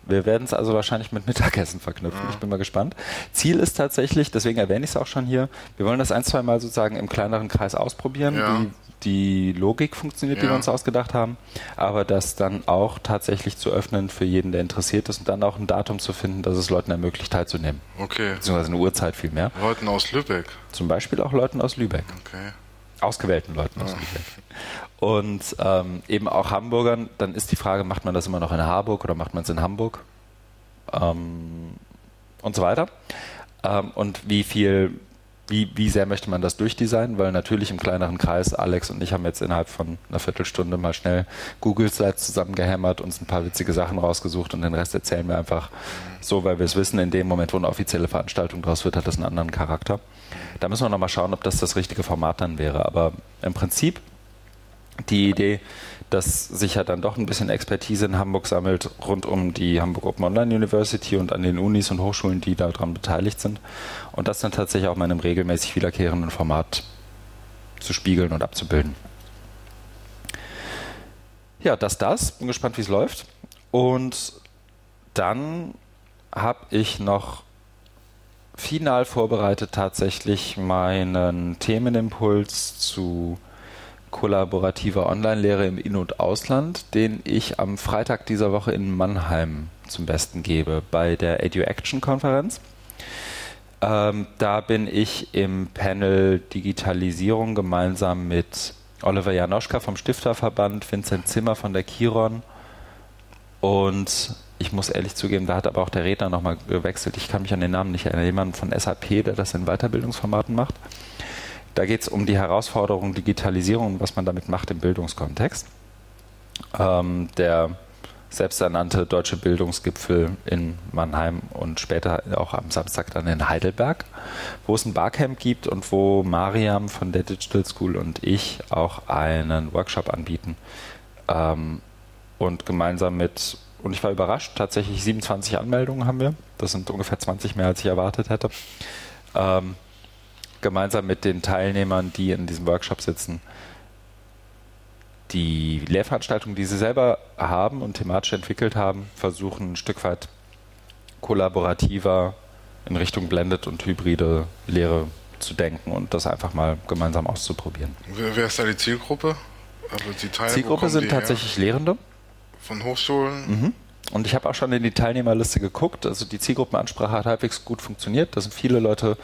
Wir werden es also wahrscheinlich mit Mittagessen verknüpfen. Ich bin mal gespannt. Ziel ist tatsächlich, deswegen erwähne ich es auch schon hier, wir wollen das ein, zwei Mal sozusagen im kleineren Kreis ausprobieren, Ja. wie die Logik funktioniert, die Ja. wir uns ausgedacht haben, aber das dann auch tatsächlich zu öffnen für jeden, der interessiert ist und dann auch ein Datum zu finden, das es Leuten ermöglicht, teilzunehmen. Okay. Beziehungsweise eine Uhrzeit vielmehr. Leuten aus Lübeck. Zum Beispiel auch Leuten aus Lübeck. Okay. Ausgewählten Leuten aus Lübeck. Und ähm, eben auch Hamburgern, dann ist die Frage, macht man das immer noch in Harburg oder macht man es in Hamburg? Ähm, und so weiter. Ähm, und wie viel, wie, wie sehr möchte man das durchdesignen? Weil natürlich im kleineren Kreis, Alex und ich haben jetzt innerhalb von einer Viertelstunde mal schnell Google Slides zusammengehämmert, uns ein paar witzige Sachen rausgesucht und den Rest erzählen wir einfach so, weil wir es wissen, in dem Moment, wo eine offizielle Veranstaltung draus wird, hat das einen anderen Charakter. Da müssen wir nochmal schauen, ob das das richtige Format dann wäre. Aber im Prinzip die Idee, dass sich ja dann doch ein bisschen Expertise in Hamburg sammelt rund um die Hamburg Open Online University und an den Unis und Hochschulen, die daran beteiligt sind. Und das dann tatsächlich auch in einem regelmäßig wiederkehrenden Format zu spiegeln und abzubilden. Ja, das das. Bin gespannt, wie es läuft. Und dann habe ich noch final vorbereitet tatsächlich meinen Themenimpuls zu kollaborativer Online-Lehre im In- und Ausland, den ich am Freitag dieser Woche in Mannheim zum Besten gebe bei der EduAction-Konferenz. Ähm, da bin ich im Panel Digitalisierung gemeinsam mit Oliver Janoschka vom Stifterverband, Vincent Zimmer von der Kiron und ich muss ehrlich zugeben, da hat aber auch der Redner nochmal gewechselt. Ich kann mich an den Namen nicht erinnern. Jemand von SAP, der das in Weiterbildungsformaten macht. Da geht es um die Herausforderung Digitalisierung und was man damit macht im Bildungskontext. Ähm, der selbsternannte Deutsche Bildungsgipfel in Mannheim und später auch am Samstag dann in Heidelberg, wo es ein Barcamp gibt und wo Mariam von der Digital School und ich auch einen Workshop anbieten. Ähm, und gemeinsam mit, und ich war überrascht, tatsächlich 27 Anmeldungen haben wir. Das sind ungefähr 20 mehr, als ich erwartet hätte. Ähm, gemeinsam mit den Teilnehmern, die in diesem Workshop sitzen, die Lehrveranstaltungen, die sie selber haben und thematisch entwickelt haben, versuchen ein Stück weit kollaborativer in Richtung Blended und hybride Lehre zu denken und das einfach mal gemeinsam auszuprobieren. Wer, ist da die Zielgruppe? Also die wo Zielgruppe sind die her? tatsächlich Lehrende. Von Hochschulen? Mhm. Und ich habe auch schon in die Teilnehmerliste geguckt. Also die Zielgruppenansprache hat halbwegs gut funktioniert. Da sind viele Leute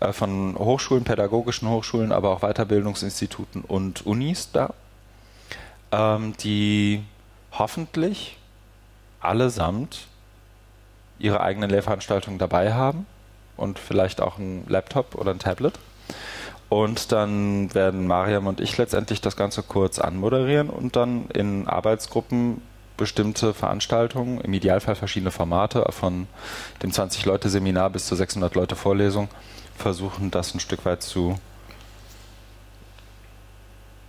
äh, von Hochschulen, pädagogischen Hochschulen, aber auch Weiterbildungsinstituten und Unis da, ähm, die hoffentlich allesamt ihre eigenen Lehrveranstaltungen dabei haben und vielleicht auch ein Laptop oder ein Tablet. Und dann werden Mariam und ich letztendlich das Ganze kurz anmoderieren und dann in Arbeitsgruppen bestimmte Veranstaltungen, im Idealfall verschiedene Formate, von dem 20-Leute-Seminar bis zur 600-Leute-Vorlesung, versuchen, das ein Stück weit zu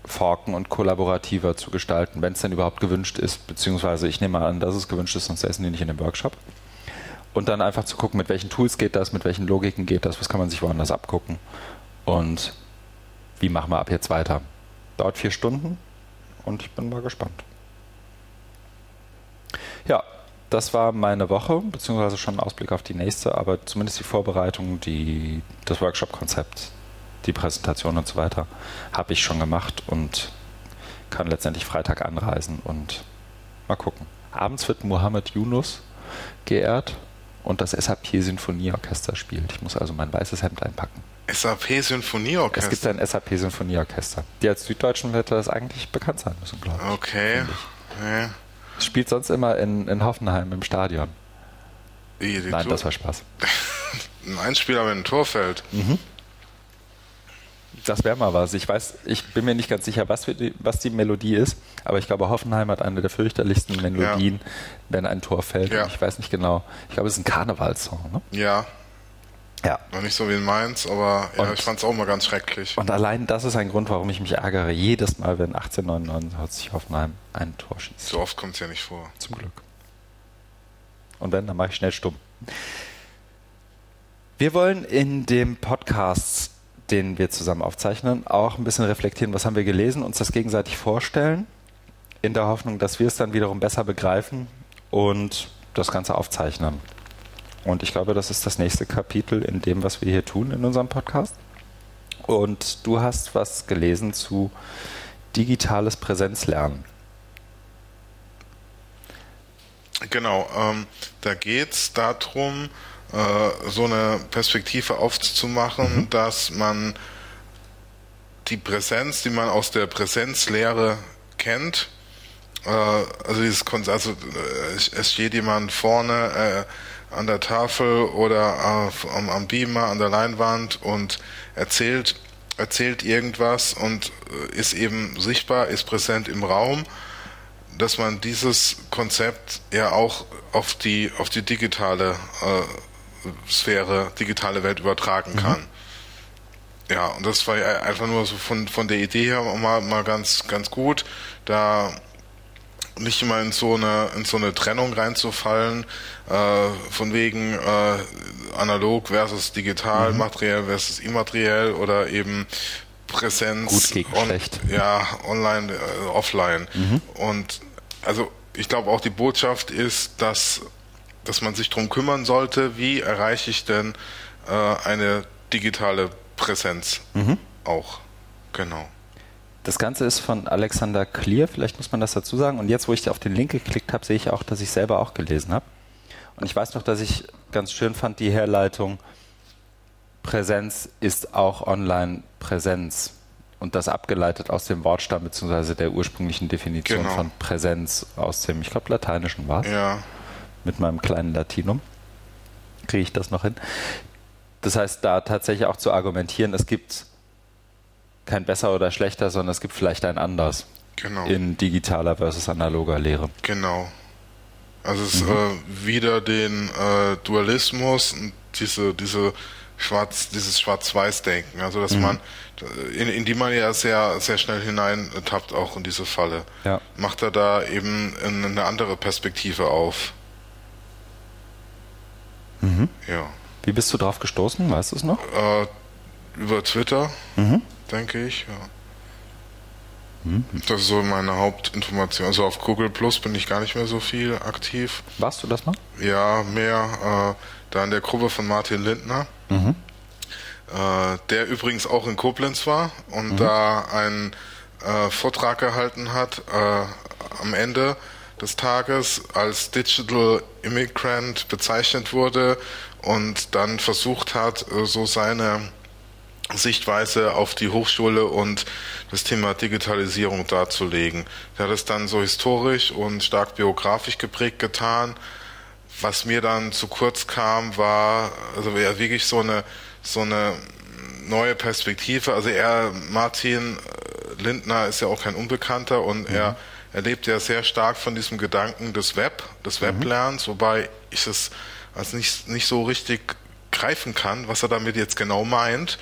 forken und kollaborativer zu gestalten, wenn es denn überhaupt gewünscht ist, beziehungsweise ich nehme an, dass es gewünscht ist, sonst essen die nicht in dem Workshop. Und dann einfach zu gucken, mit welchen Tools geht das, mit welchen Logiken geht das, was kann man sich woanders abgucken und wie machen wir ab jetzt weiter. Dauert vier Stunden und ich bin mal gespannt. Ja, das war meine Woche, beziehungsweise schon ein Ausblick auf die nächste, aber zumindest die Vorbereitung, die, das Workshop-Konzept, die Präsentation und so weiter, habe ich schon gemacht und kann letztendlich Freitag anreisen und Mal gucken. Abends wird Mohammed Yunus geehrt und das SAP Sinfonieorchester spielt. Ich muss also mein weißes Hemd einpacken. SAP Sinfonieorchester? Es gibt ein SAP Sinfonieorchester, die als süddeutschen Wetter das eigentlich bekannt sein müssen, glaube ich. Okay. Ja. Spielt sonst immer in, in Hoffenheim im Stadion. Die, die Nein, Tour- das war Spaß. *laughs* ein Einspieler, wenn ein Tor fällt. Das wäre mal was. Ich weiß, ich bin mir nicht ganz sicher, was, die, was die Melodie ist, aber ich glaube, Hoffenheim hat eine der fürchterlichsten Melodien, wenn ein Tor fällt. Ja. Ich weiß nicht genau. Ich glaube, es ist ein Karnevalssong. Ne? Ja, Ja. noch nicht so wie in Mainz, aber ja, Und- ich fand es auch mal ganz schrecklich. Und allein das ist ein Grund, warum ich mich ärgere, jedes Mal, wenn 1899 Hoffenheim ein Tor schießt. So oft kommt es ja nicht vor. Zum Glück. Und wenn, dann mache ich schnell stumm. Wir wollen in dem Podcast, den wir zusammen aufzeichnen, auch ein bisschen reflektieren, was haben wir gelesen, uns das gegenseitig vorstellen, in der Hoffnung, dass wir es dann wiederum besser begreifen und das Ganze aufzeichnen. Und ich glaube, das ist das nächste Kapitel in dem, was wir hier tun in unserem Podcast. Und du hast was gelesen zu digitales Präsenzlernen. Genau, ähm, da geht es darum, äh, so eine Perspektive aufzumachen, dass man die Präsenz, die man aus der Präsenzlehre kennt, äh, also dieses also äh, es, es steht jemand vorne äh, an der Tafel oder auf, am, am Beamer, an der Leinwand und erzählt erzählt irgendwas und äh, ist eben sichtbar, ist präsent im Raum dass man dieses Konzept ja auch auf die auf die digitale äh, Sphäre, digitale Welt übertragen kann. Ja, und das war ja einfach nur so von von der Idee her mal mal ganz ganz gut, da nicht immer in so eine in so eine Trennung reinzufallen, äh, von wegen äh, analog versus digital, materiell versus immateriell oder eben Präsenz Gut gegen schlecht. ja, online, äh, offline. Und also ich glaube auch die Botschaft ist, dass, dass man sich darum kümmern sollte, wie erreiche ich denn äh, eine digitale Präsenz auch. Genau. Das Ganze ist von Alexander Clear, vielleicht muss man das dazu sagen. Und jetzt, wo ich auf den Link geklickt habe, sehe ich auch, dass ich selber auch gelesen habe. Und ich weiß noch, dass ich ganz schön fand die Herleitung, Präsenz ist auch Online-Präsenz. Und das abgeleitet aus dem Wortstamm bzw. der ursprünglichen Definition Genau. von Präsenz aus dem, ich glaube, Lateinischen war es Ja, mit meinem kleinen Latinum. Kriege ich das noch hin? Das heißt, da tatsächlich auch zu argumentieren, es gibt kein besser oder schlechter, sondern es gibt vielleicht ein anders genau. in digitaler versus analoger Lehre. Genau. Also es ist äh, wieder den äh, Dualismus und diese, diese Schwarz, dieses Schwarz-Weiß-Denken, also dass man, in, in die man ja sehr, sehr schnell hineintappt, auch in diese Falle. Ja. Macht er da eben eine andere Perspektive auf. Ja. Wie bist du drauf gestoßen? Weißt du es noch? Äh, über Twitter, denke ich, ja. Das ist so meine Hauptinformation. Also auf Google Plus bin ich gar nicht mehr so viel aktiv. Warst du das mal? Ja, mehr äh, da in der Gruppe von Martin Lindner, äh, der übrigens auch in Koblenz war und da einen äh, Vortrag gehalten hat äh, am Ende des Tages als Digital Immigrant bezeichnet wurde und dann versucht hat, äh, so seine Sichtweise auf die Hochschule und das Thema Digitalisierung darzulegen. Er hat es dann so historisch und stark biografisch geprägt getan. Was mir dann zu kurz kam, war also ja wirklich so eine so eine neue Perspektive. Also er, Martin äh, Lindner, ist ja auch kein Unbekannter und er er lebt ja sehr stark von diesem Gedanken des Web, des Weblernens, wobei ich es als nicht nicht so richtig greifen kann, was er damit jetzt genau meint.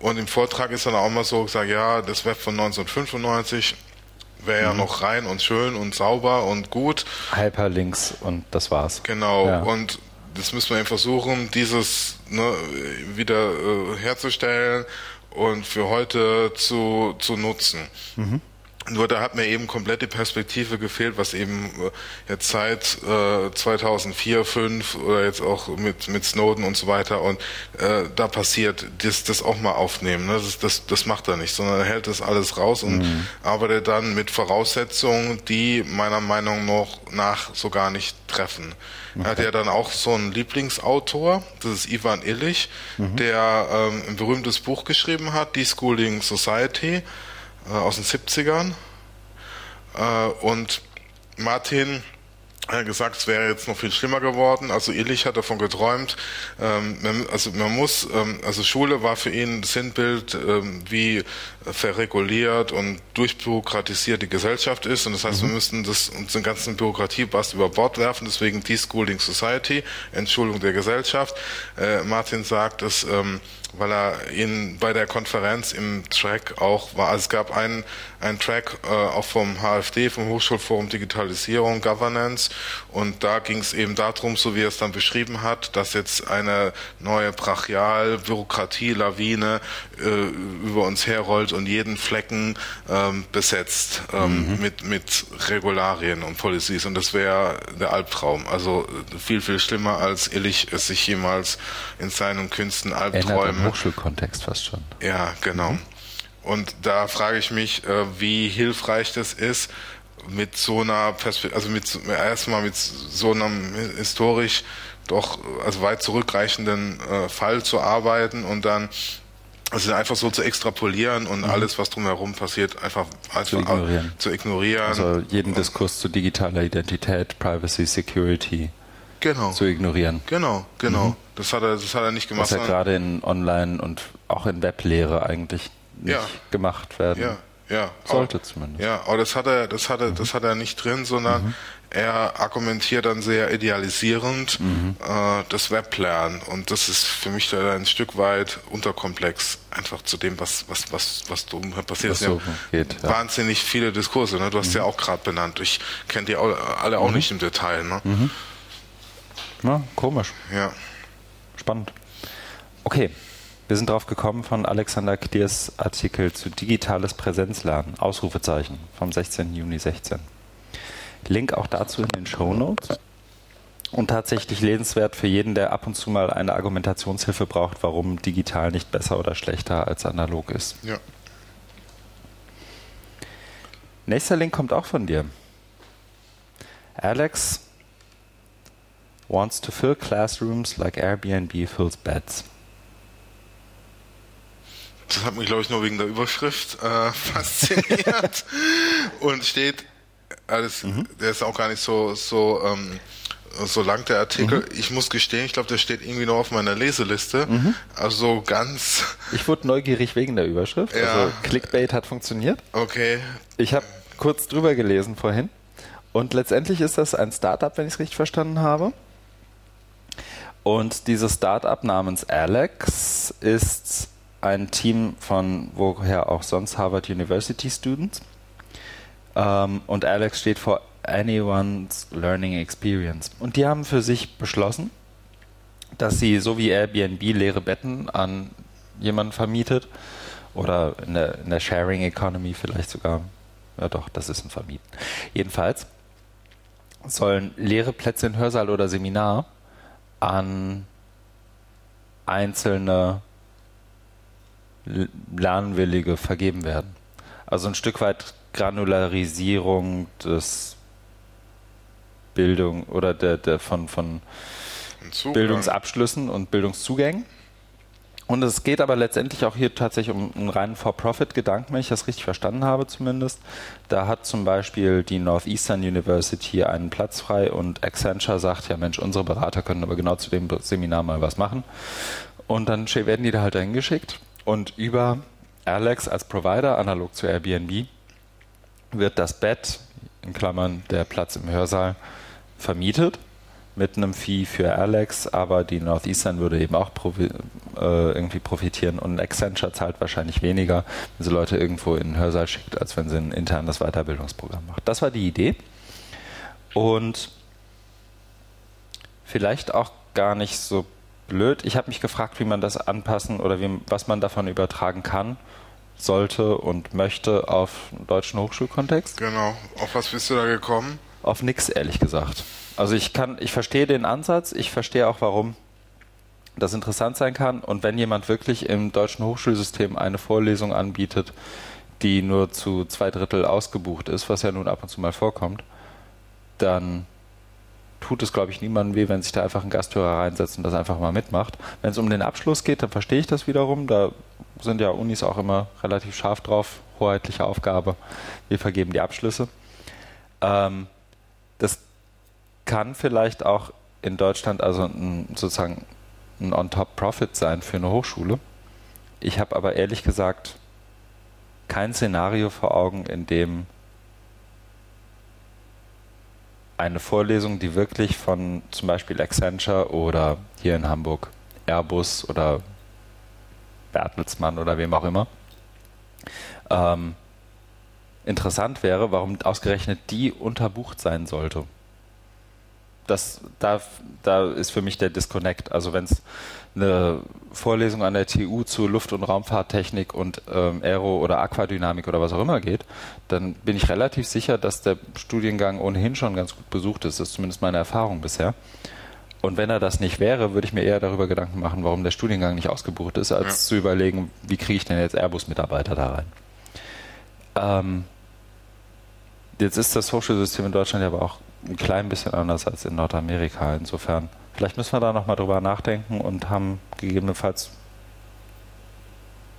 Und im Vortrag ist dann auch mal so gesagt, ja, das Web von 1995 wäre ja noch rein und schön und sauber und gut. Hyperlinks und das war's. Genau. Ja. Und das müssen wir eben versuchen, dieses ne, wieder äh, herzustellen und für heute zu, zu nutzen. Nur da hat mir eben komplett die Perspektive gefehlt, was eben äh, jetzt seit äh, 2004, 2005 oder jetzt auch mit, mit Snowden und so weiter und äh, da passiert, das, das auch mal aufnehmen. Ne? Das, das, das macht er nicht, sondern er hält das alles raus und mhm. arbeitet dann mit Voraussetzungen, die meiner Meinung nach so gar nicht treffen. Okay. Er hat ja dann auch so einen Lieblingsautor, das ist Ivan Illich, mhm. der ähm, ein berühmtes Buch geschrieben hat, Deschooling Society äh, aus den 70ern. Äh, und Martin hat gesagt, es wäre jetzt noch viel schlimmer geworden. Also Illich hat davon geträumt. Ähm, also man muss, ähm, also Schule war für ihn Sinnbild, ähm, wie verreguliert und durchbürokratisiert die Gesellschaft ist. Und das heißt, mhm. wir müssen das unseren ganzen Bürokratiebast über Bord werfen. Deswegen Deschooling Society, Entschulung der Gesellschaft. Äh, Martin sagt, dass ähm, weil er ihn bei der Konferenz im Track auch war. Also es gab einen, einen Track äh, auch vom HFD, vom Hochschulforum Digitalisierung, Governance und da ging es eben darum, so wie er es dann beschrieben hat, dass jetzt eine neue Brachial-Bürokratie-Lawine äh, über uns herrollt und jeden Flecken ähm, besetzt ähm, mhm. mit, mit Regularien und Policies und das wäre der Albtraum. Also viel, viel schlimmer als Illich es sich jemals in seinen Künsten Albträumen im Hochschulkontext fast schon. Ja, genau. Mhm. Und da frage ich mich, äh, wie hilfreich das ist, mit so einer Perspektive, also mit erstmal mit so einem historisch doch also weit zurückreichenden äh, Fall zu arbeiten und dann also einfach so zu extrapolieren und mhm. alles, was drumherum passiert, einfach, einfach zu, ignorieren. zu ignorieren. Also jeden Diskurs zu digitaler Identität, Privacy, Security genau. zu ignorieren. Genau, genau. Mhm. Das, hat er, das hat er nicht gemacht. Was ja gerade in Online- und auch in Weblehre eigentlich nicht ja. gemacht werden. Ja, ja. Sollte aber, zumindest. Ja, aber das hat er, das hat er, mhm. das hat er nicht drin, sondern mhm. er argumentiert dann sehr idealisierend mhm. äh, das Weblernen. Und das ist für mich da ein Stück weit unterkomplex, einfach zu dem, was, was, was, was drumherum passiert. Was so geht, ja. wahnsinnig viele Diskurse, ne? Du hast ja mhm. auch gerade benannt. Ich kenne die alle auch mhm. nicht im Detail, ne? Mhm. Na, komisch. Ja. Spannend. Okay, wir sind drauf gekommen von Alexander Kliers Artikel zu digitales Präsenzlernen, Ausrufezeichen, vom 16. Juni 16. Link auch dazu in den Show Notes. Und tatsächlich lesenswert für jeden, der ab und zu mal eine Argumentationshilfe braucht, warum digital nicht besser oder schlechter als analog ist. Ja. Nächster Link kommt auch von dir. Alex wants to fill classrooms like Airbnb fills beds. Das hat mich, glaube ich, nur wegen der Überschrift äh, *laughs* fasziniert. und steht, alles, mhm. der ist auch gar nicht so, so, ähm, so lang, der Artikel. Mhm. Ich muss gestehen, ich glaube, der steht irgendwie noch auf meiner Leseliste. Mhm. Also ganz. Ich wurde neugierig wegen der Überschrift. Ja. Also Clickbait hat funktioniert. Okay. Ich habe kurz drüber gelesen vorhin. Und letztendlich ist das ein Startup, wenn ich es richtig verstanden habe. Und dieses Startup namens Alex ist ein Team von woher auch sonst Harvard University Students. Ähm, und Alex steht für Anyone's Learning Experience. Und die haben für sich beschlossen, dass sie so wie Airbnb leere Betten an jemanden vermietet oder in der, in der Sharing Economy vielleicht sogar. Ja doch, das ist ein Vermieten. Jedenfalls sollen leere Plätze in Hörsaal oder Seminar an einzelne Lernwillige vergeben werden. Also ein Stück weit Granularisierung des Bildung oder der, der von, von Bildungsabschlüssen und Bildungszugängen. Und es geht aber letztendlich auch hier tatsächlich um einen reinen For-Profit-Gedanken, wenn ich das richtig verstanden habe zumindest. Da hat zum Beispiel die Northeastern University einen Platz frei und Accenture sagt, ja Mensch, unsere Berater können aber genau zu dem Seminar mal was machen. Und dann werden die da halt hingeschickt und über Alex als Provider, analog zu Airbnb, wird das Bett, in Klammern der Platz im Hörsaal, vermietet mit einem Fee für Alex, aber die Northeastern würde eben auch profi äh, irgendwie profitieren und Accenture zahlt wahrscheinlich weniger, wenn sie Leute irgendwo in den Hörsaal schickt, als wenn sie ein internes Weiterbildungsprogramm macht. Das war die Idee. Und vielleicht auch gar nicht so blöd. Ich habe mich gefragt, wie man das anpassen oder wie, was man davon übertragen kann, sollte und möchte auf deutschen Hochschulkontext. Genau. Auf was bist du da gekommen? Auf nix, ehrlich gesagt. Also ich kann, ich verstehe den Ansatz, ich verstehe auch, warum das interessant sein kann. Und wenn jemand wirklich im deutschen Hochschulsystem eine Vorlesung anbietet, die nur zu zwei Drittel ausgebucht ist, was ja nun ab und zu mal vorkommt, dann tut es, glaube ich, niemandem weh, wenn sich da einfach ein Gasthörer reinsetzt und das einfach mal mitmacht. Wenn es um den Abschluss geht, dann verstehe ich das wiederum. Da sind ja Unis auch immer relativ scharf drauf. Hoheitliche Aufgabe. Wir vergeben die Abschlüsse. Ähm, das kann vielleicht auch in Deutschland also ein, sozusagen ein On-Top-Profit sein für eine Hochschule. Ich habe aber ehrlich gesagt kein Szenario vor Augen, in dem eine Vorlesung, die wirklich von zum Beispiel Accenture oder hier in Hamburg Airbus oder Bertelsmann oder wem auch immer ähm, interessant wäre, warum ausgerechnet die unterbucht sein sollte das, da, da ist für mich der Disconnect. Also wenn es eine Vorlesung an der TU zu Luft- und Raumfahrttechnik und ähm, Aero- oder Aquadynamik oder was auch immer geht, dann bin ich relativ sicher, dass der Studiengang ohnehin schon ganz gut besucht ist. Das ist zumindest meine Erfahrung bisher. Und wenn er das nicht wäre, würde ich mir eher darüber Gedanken machen, warum der Studiengang nicht ausgebucht ist, als ja. zu überlegen, wie kriege ich denn jetzt Airbus-Mitarbeiter da rein. Ähm, jetzt ist das Hochschulsystem in Deutschland ja aber auch ein klein bisschen anders als in Nordamerika. Insofern, vielleicht müssen wir da nochmal drüber nachdenken und haben gegebenenfalls,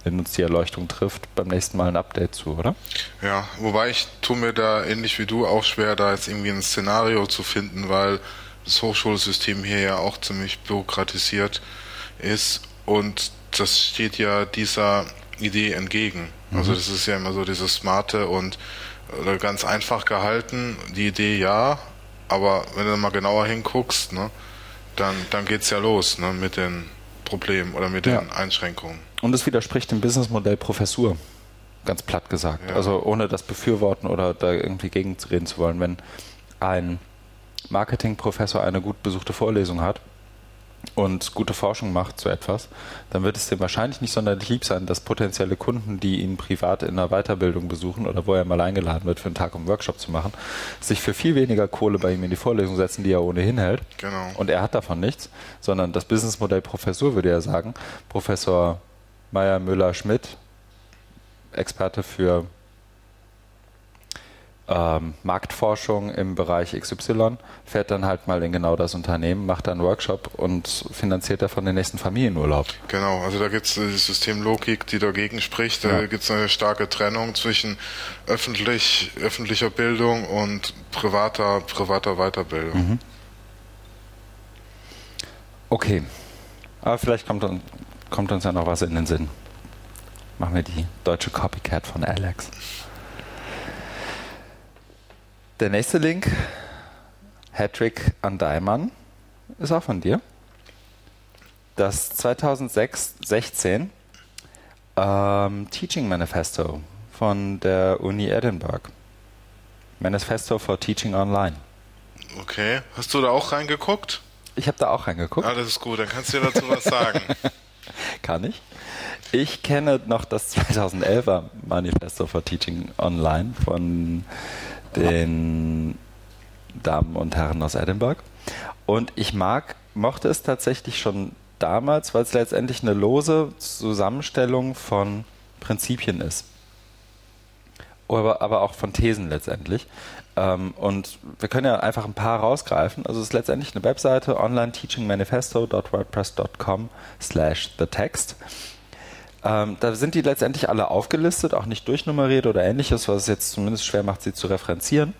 wenn uns die Erleuchtung trifft, beim nächsten Mal ein Update zu, oder? Ja, wobei ich tue mir da ähnlich wie du auch schwer, da jetzt irgendwie ein Szenario zu finden, weil das Hochschulsystem hier ja auch ziemlich bürokratisiert ist und das steht ja dieser Idee entgegen. Also mhm. das ist ja immer so dieses smarte und ganz einfach gehalten. Die Idee ja, aber wenn du mal genauer hinguckst, ne, dann, dann geht es ja los ne, mit den Problemen oder mit ja. den Einschränkungen. Und es widerspricht dem Businessmodell Professur, ganz platt gesagt. Ja. Also ohne das befürworten oder da irgendwie gegenzureden zu wollen. Wenn ein Marketingprofessor eine gut besuchte Vorlesung hat, und gute Forschung macht zu etwas, dann wird es dem wahrscheinlich nicht sonderlich lieb sein, dass potenzielle Kunden, die ihn privat in einer Weiterbildung besuchen oder wo er mal eingeladen wird, für einen Tag um Workshop zu machen, sich für viel weniger Kohle bei ihm in die Vorlesung setzen, die er ohnehin hält. Genau. Und er hat davon nichts, sondern das Businessmodell Professor würde er sagen, Professor Meyer Müller-Schmidt, Experte für ähm, Marktforschung im Bereich XY, fährt dann halt mal in genau das Unternehmen, macht dann einen Workshop und finanziert davon den nächsten Familienurlaub. Genau, also da gibt es die Systemlogik, die dagegen spricht. Da ja. gibt es eine starke Trennung zwischen öffentlich, öffentlicher Bildung und privater, privater Weiterbildung. Mhm. Okay, aber vielleicht kommt, kommt uns ja noch was in den Sinn. Machen wir die deutsche Copycat von Alex. Der nächste Link, Hattrick an Daimann, ist auch von dir. Das 2016 ähm, Teaching Manifesto von der Uni Edinburgh. Manifesto for Teaching Online. Okay. Hast du da auch reingeguckt? Ich habe da auch reingeguckt. Ah, das ist gut. Dann kannst du dir dazu was sagen. *laughs* Kann ich. Ich kenne noch das 2011er Manifesto for Teaching Online von den Damen und Herren aus Edinburgh. Und ich mag, mochte es tatsächlich schon damals, weil es letztendlich eine lose Zusammenstellung von Prinzipien ist. Aber, aber auch von Thesen letztendlich. Ähm, und wir können ja einfach ein paar rausgreifen. Also es ist letztendlich eine Webseite onlineteachingmanifesto.wordpress.com slash the text. Ähm, da sind die letztendlich alle aufgelistet, auch nicht durchnummeriert oder ähnliches, was es jetzt zumindest schwer macht, sie zu referenzieren.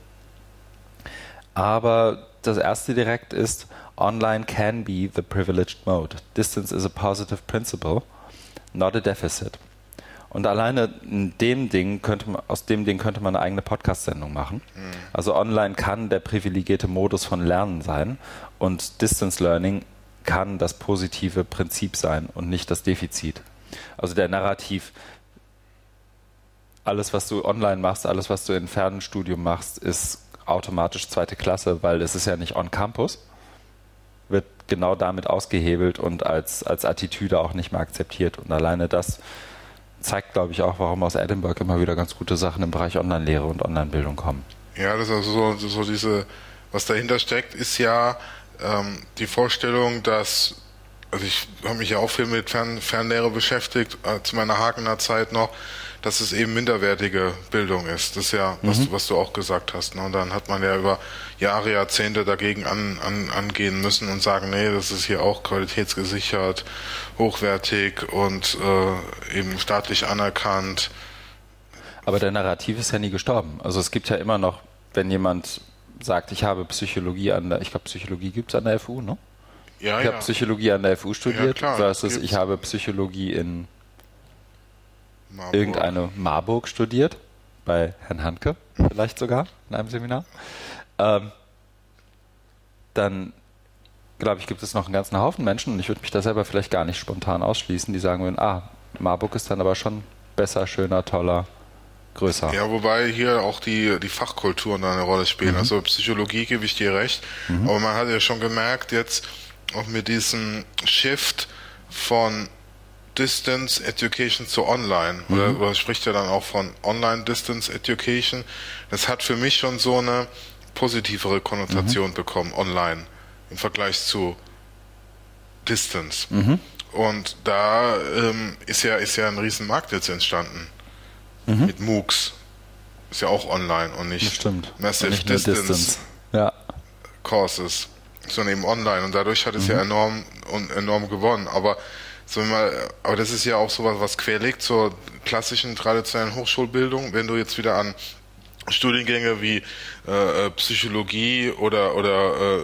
Aber das erste direkt ist, Online can be the privileged mode. Distance is a positive principle, not a deficit. Und alleine in dem Ding könnte man, aus dem Ding könnte man eine eigene Podcast-Sendung machen. Mhm. Also online kann der privilegierte Modus von Lernen sein und Distance Learning kann das positive Prinzip sein und nicht das Defizit. Also der Narrativ, alles, was du online machst, alles, was du in Fernstudium machst, ist automatisch zweite Klasse, weil es ist ja nicht on campus, wird genau damit ausgehebelt und als, als Attitüde auch nicht mehr akzeptiert. Und alleine das zeigt, glaube ich, auch, warum aus Edinburgh immer wieder ganz gute Sachen im Bereich Online-Lehre und Online-Bildung kommen. Ja, das ist also so, so diese, was dahinter steckt, ist ja ähm, die Vorstellung, dass also ich habe mich ja auch viel mit Fern Fernlehre beschäftigt, äh, zu meiner Hagener Zeit noch, dass es eben minderwertige Bildung ist. Das ist ja, was, mhm. was du auch gesagt hast. Ne? Und dann hat man ja über Jahre, Jahrzehnte dagegen an, an, angehen müssen und sagen, nee, das ist hier auch qualitätsgesichert, hochwertig und äh, eben staatlich anerkannt. Aber der Narrativ ist ja nie gestorben. Also es gibt ja immer noch, wenn jemand sagt, ich habe Psychologie an der, ich glaube Psychologie gibt es an der FU, ne? Ja, ich ja. habe Psychologie an der FU studiert, ja, versus ich habe Psychologie in Marburg. irgendeine Marburg studiert, bei Herrn Hanke vielleicht sogar in einem Seminar. Ähm, dann glaube ich, gibt es noch einen ganzen Haufen Menschen und ich würde mich da selber vielleicht gar nicht spontan ausschließen, die sagen würden, ah, Marburg ist dann aber schon besser, schöner, toller, größer. Ja, wobei hier auch die, die Fachkulturen eine Rolle spielen. Mhm. Also Psychologie gebe ich dir recht, mhm. aber man hat ja schon gemerkt, jetzt auch mit diesem Shift von Distance Education zu Online. Mhm. Oder, oder spricht ja dann auch von Online Distance Education. Das hat für mich schon so eine positivere Konnotation mhm. bekommen, online, im Vergleich zu Distance. Mhm. Und da ähm, ist ja ist ja ein Riesenmarkt jetzt entstanden. Mhm. Mit MOOCs. Ist ja auch online und nicht Massive und nicht Distance, Distance. Ja. Courses sondern eben online. Und dadurch hat es mhm. ja enorm und enorm gewonnen. Aber so mal, aber das ist ja auch sowas, was quer liegt zur klassischen traditionellen Hochschulbildung. Wenn du jetzt wieder an Studiengänge wie äh, äh Psychologie oder oder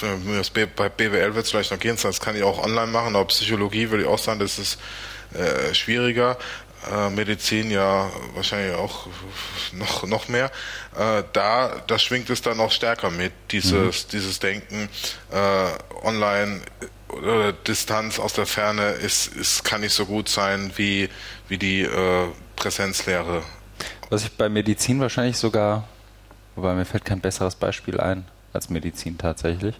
äh, bei BWL wird es vielleicht noch gehen, das kann ich auch online machen, aber Psychologie würde ich auch sagen, das ist äh, schwieriger Medizin ja wahrscheinlich auch noch, noch mehr, äh, da, da schwingt es dann noch stärker mit, dieses, mhm. dieses Denken, äh, online oder Distanz aus der Ferne ist, ist, kann nicht so gut sein wie, wie die äh, Präsenzlehre. Was ich bei Medizin wahrscheinlich sogar, wobei mir fällt kein besseres Beispiel ein als Medizin tatsächlich,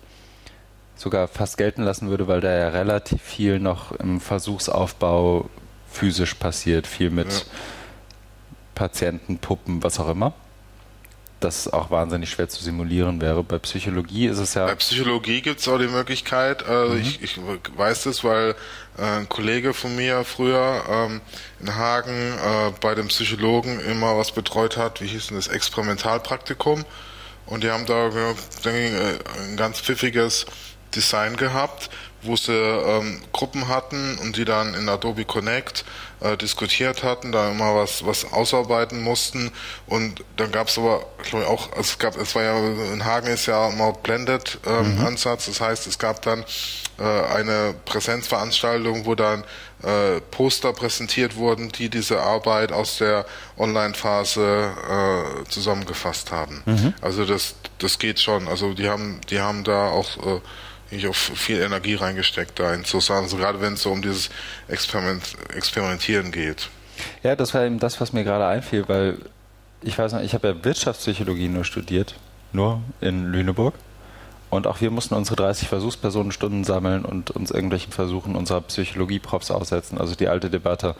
sogar fast gelten lassen würde, weil da ja relativ viel noch im Versuchsaufbau physisch passiert, viel mit ja. Patienten, Puppen, was auch immer. Das auch wahnsinnig schwer zu simulieren wäre. Bei Psychologie ist es ja. Bei Psychologie gibt es auch die Möglichkeit, also mhm. ich, ich, weiß das, weil äh, ein Kollege von mir früher ähm, in Hagen äh, bei dem Psychologen immer was betreut hat, wie hieß denn das, Experimentalpraktikum. Und die haben da äh, ein ganz pfiffiges Design gehabt, wo sie ähm, Gruppen hatten und die dann in Adobe Connect äh, diskutiert hatten, da immer was, was ausarbeiten mussten und dann gab es aber, glaube ich, auch, also es gab, es war ja, in Hagen ist ja immer Blended ähm, mhm. Ansatz, das heißt, es gab dann äh, eine Präsenzveranstaltung, wo dann äh, Poster präsentiert wurden, die diese Arbeit aus der Online-Phase äh, zusammengefasst haben. Mhm. Also das, das geht schon. Also die haben, die haben da auch äh, ich auch viel Energie reingesteckt da in Susan, so gerade wenn es so um dieses Experiment, Experimentieren geht. Ja, das war eben das, was mir gerade einfiel, weil ich weiß noch, ich habe ja Wirtschaftspsychologie nur studiert, nur in Lüneburg. Und auch wir mussten unsere 30 Versuchspersonenstunden sammeln und uns irgendwelchen Versuchen unserer Psychologie-Profs aussetzen. Also die alte Debatte,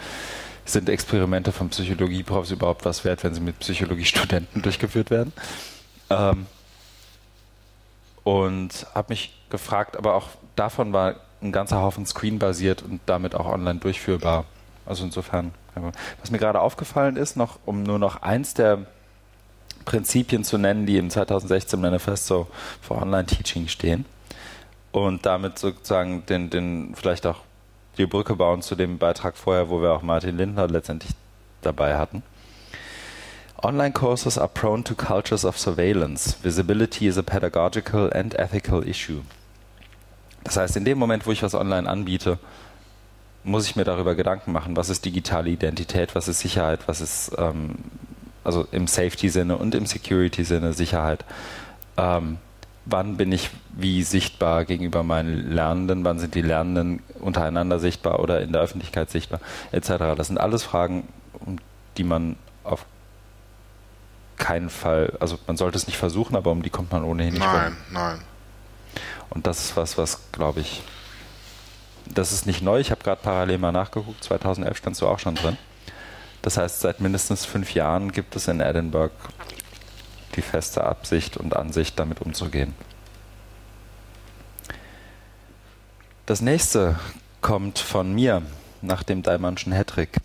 sind Experimente von Psychologie-Profs überhaupt was wert, wenn sie mit Psychologiestudenten *laughs* durchgeführt werden? Ähm, und habe mich gefragt, aber auch davon war ein ganzer Haufen Screen-basiert und damit auch online durchführbar. Also insofern, was mir gerade aufgefallen ist, noch, um nur noch eins der Prinzipien zu nennen, die im 2016 Manifesto for Online Teaching stehen und damit sozusagen den, den vielleicht auch die Brücke bauen zu dem Beitrag vorher, wo wir auch Martin Lindner letztendlich dabei hatten. Online courses are prone to cultures of surveillance. Visibility is a pedagogical and ethical issue. Das heißt, in dem Moment, wo ich was online anbiete, muss ich mir darüber Gedanken machen, was ist digitale Identität, was ist Sicherheit, was ist ähm, also im Safety-Sinne und im Security-Sinne Sicherheit. Ähm, wann bin ich wie sichtbar gegenüber meinen Lernenden, wann sind die Lernenden untereinander sichtbar oder in der Öffentlichkeit sichtbar, etc. Das sind alles Fragen, um die man auf keinen Fall, also man sollte es nicht versuchen, aber um die kommt man ohnehin nicht Nein, rum. nein. Und das ist was, was glaube ich Das ist nicht neu, ich habe gerade parallel mal nachgeguckt, 2011 standst du auch schon drin. Das heißt, seit mindestens fünf Jahren gibt es in Edinburgh die feste Absicht und Ansicht, damit umzugehen. Das nächste kommt von mir nach dem Daimanschen Hattrick.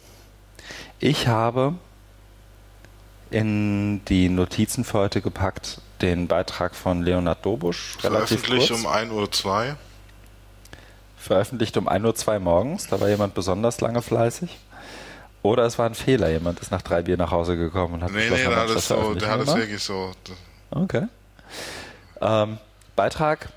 Ich habe in die Notizen für heute gepackt den Beitrag von Leonard Dobusch. Veröffentlicht um 1.02 Uhr. Veröffentlicht um 1.02 Uhr morgens. Da war jemand besonders lange fleißig. Oder es war ein Fehler. Jemand ist nach drei Bier nach Hause gekommen und hat nee, nee, hat, das so, der hat es wirklich so. Okay. Ähm, Beitrag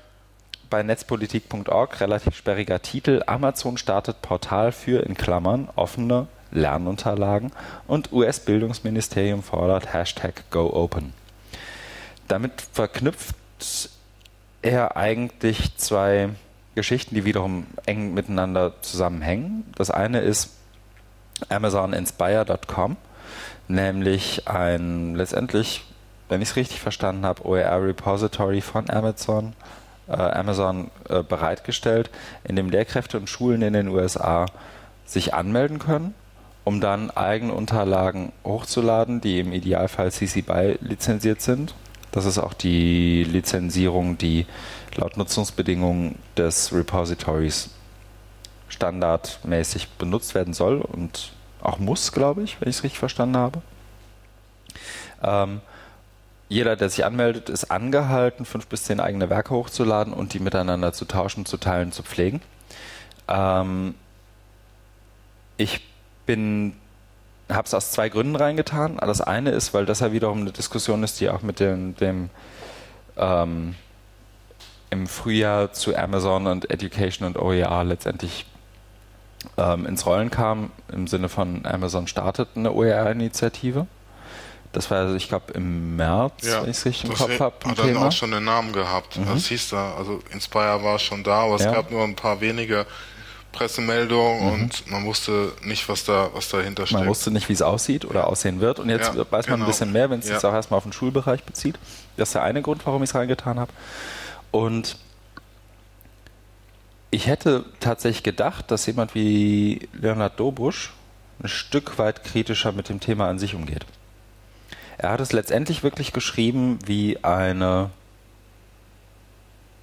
bei netzpolitik.org, relativ sperriger Titel. Amazon startet Portal für, in Klammern, offene Lernunterlagen und US-Bildungsministerium fordert Hashtag GoOpen. Damit verknüpft er eigentlich zwei Geschichten, die wiederum eng miteinander zusammenhängen. Das eine ist AmazonInspire.com, nämlich ein letztendlich, wenn ich es richtig verstanden habe, OER-Repository von Amazon, äh, Amazon äh, bereitgestellt, in dem Lehrkräfte und Schulen in den USA sich anmelden können, um dann eigene Unterlagen hochzuladen, die im Idealfall CC BY lizenziert sind. Das ist auch die Lizenzierung, die laut Nutzungsbedingungen des Repositories standardmäßig benutzt werden soll und auch muss, glaube ich, wenn ich es richtig verstanden habe. Ähm, jeder, der sich anmeldet, ist angehalten, fünf bis zehn eigene Werke hochzuladen und die miteinander zu tauschen, zu teilen, zu pflegen. Ähm, ich bin habe es aus zwei Gründen reingetan. Das eine ist, weil das ja wiederum eine Diskussion ist, die auch mit dem, dem ähm, im Frühjahr zu Amazon und Education und OER letztendlich ähm, ins Rollen kam, im Sinne von Amazon startet eine OER-Initiative. Das war, also, ich glaube, im März, ja, wenn ich es richtig im Kopf habe. Hat dann auch schon einen Namen gehabt. Mhm. Das hieß da, also Inspire war schon da, aber es ja. gab nur ein paar wenige Pressemeldungen mhm. und man wusste nicht, was da, was dahinter steht. Man wusste nicht, wie es aussieht oder aussehen wird. Und jetzt ja, weiß man genau. ein bisschen mehr, wenn es ja. sich auch erstmal auf den Schulbereich bezieht. Das ist der eine Grund, warum ich es reingetan habe. Und ich hätte tatsächlich gedacht, dass jemand wie Leonard Dobusch ein Stück weit kritischer mit dem Thema an sich umgeht. Er hat es letztendlich wirklich geschrieben wie eine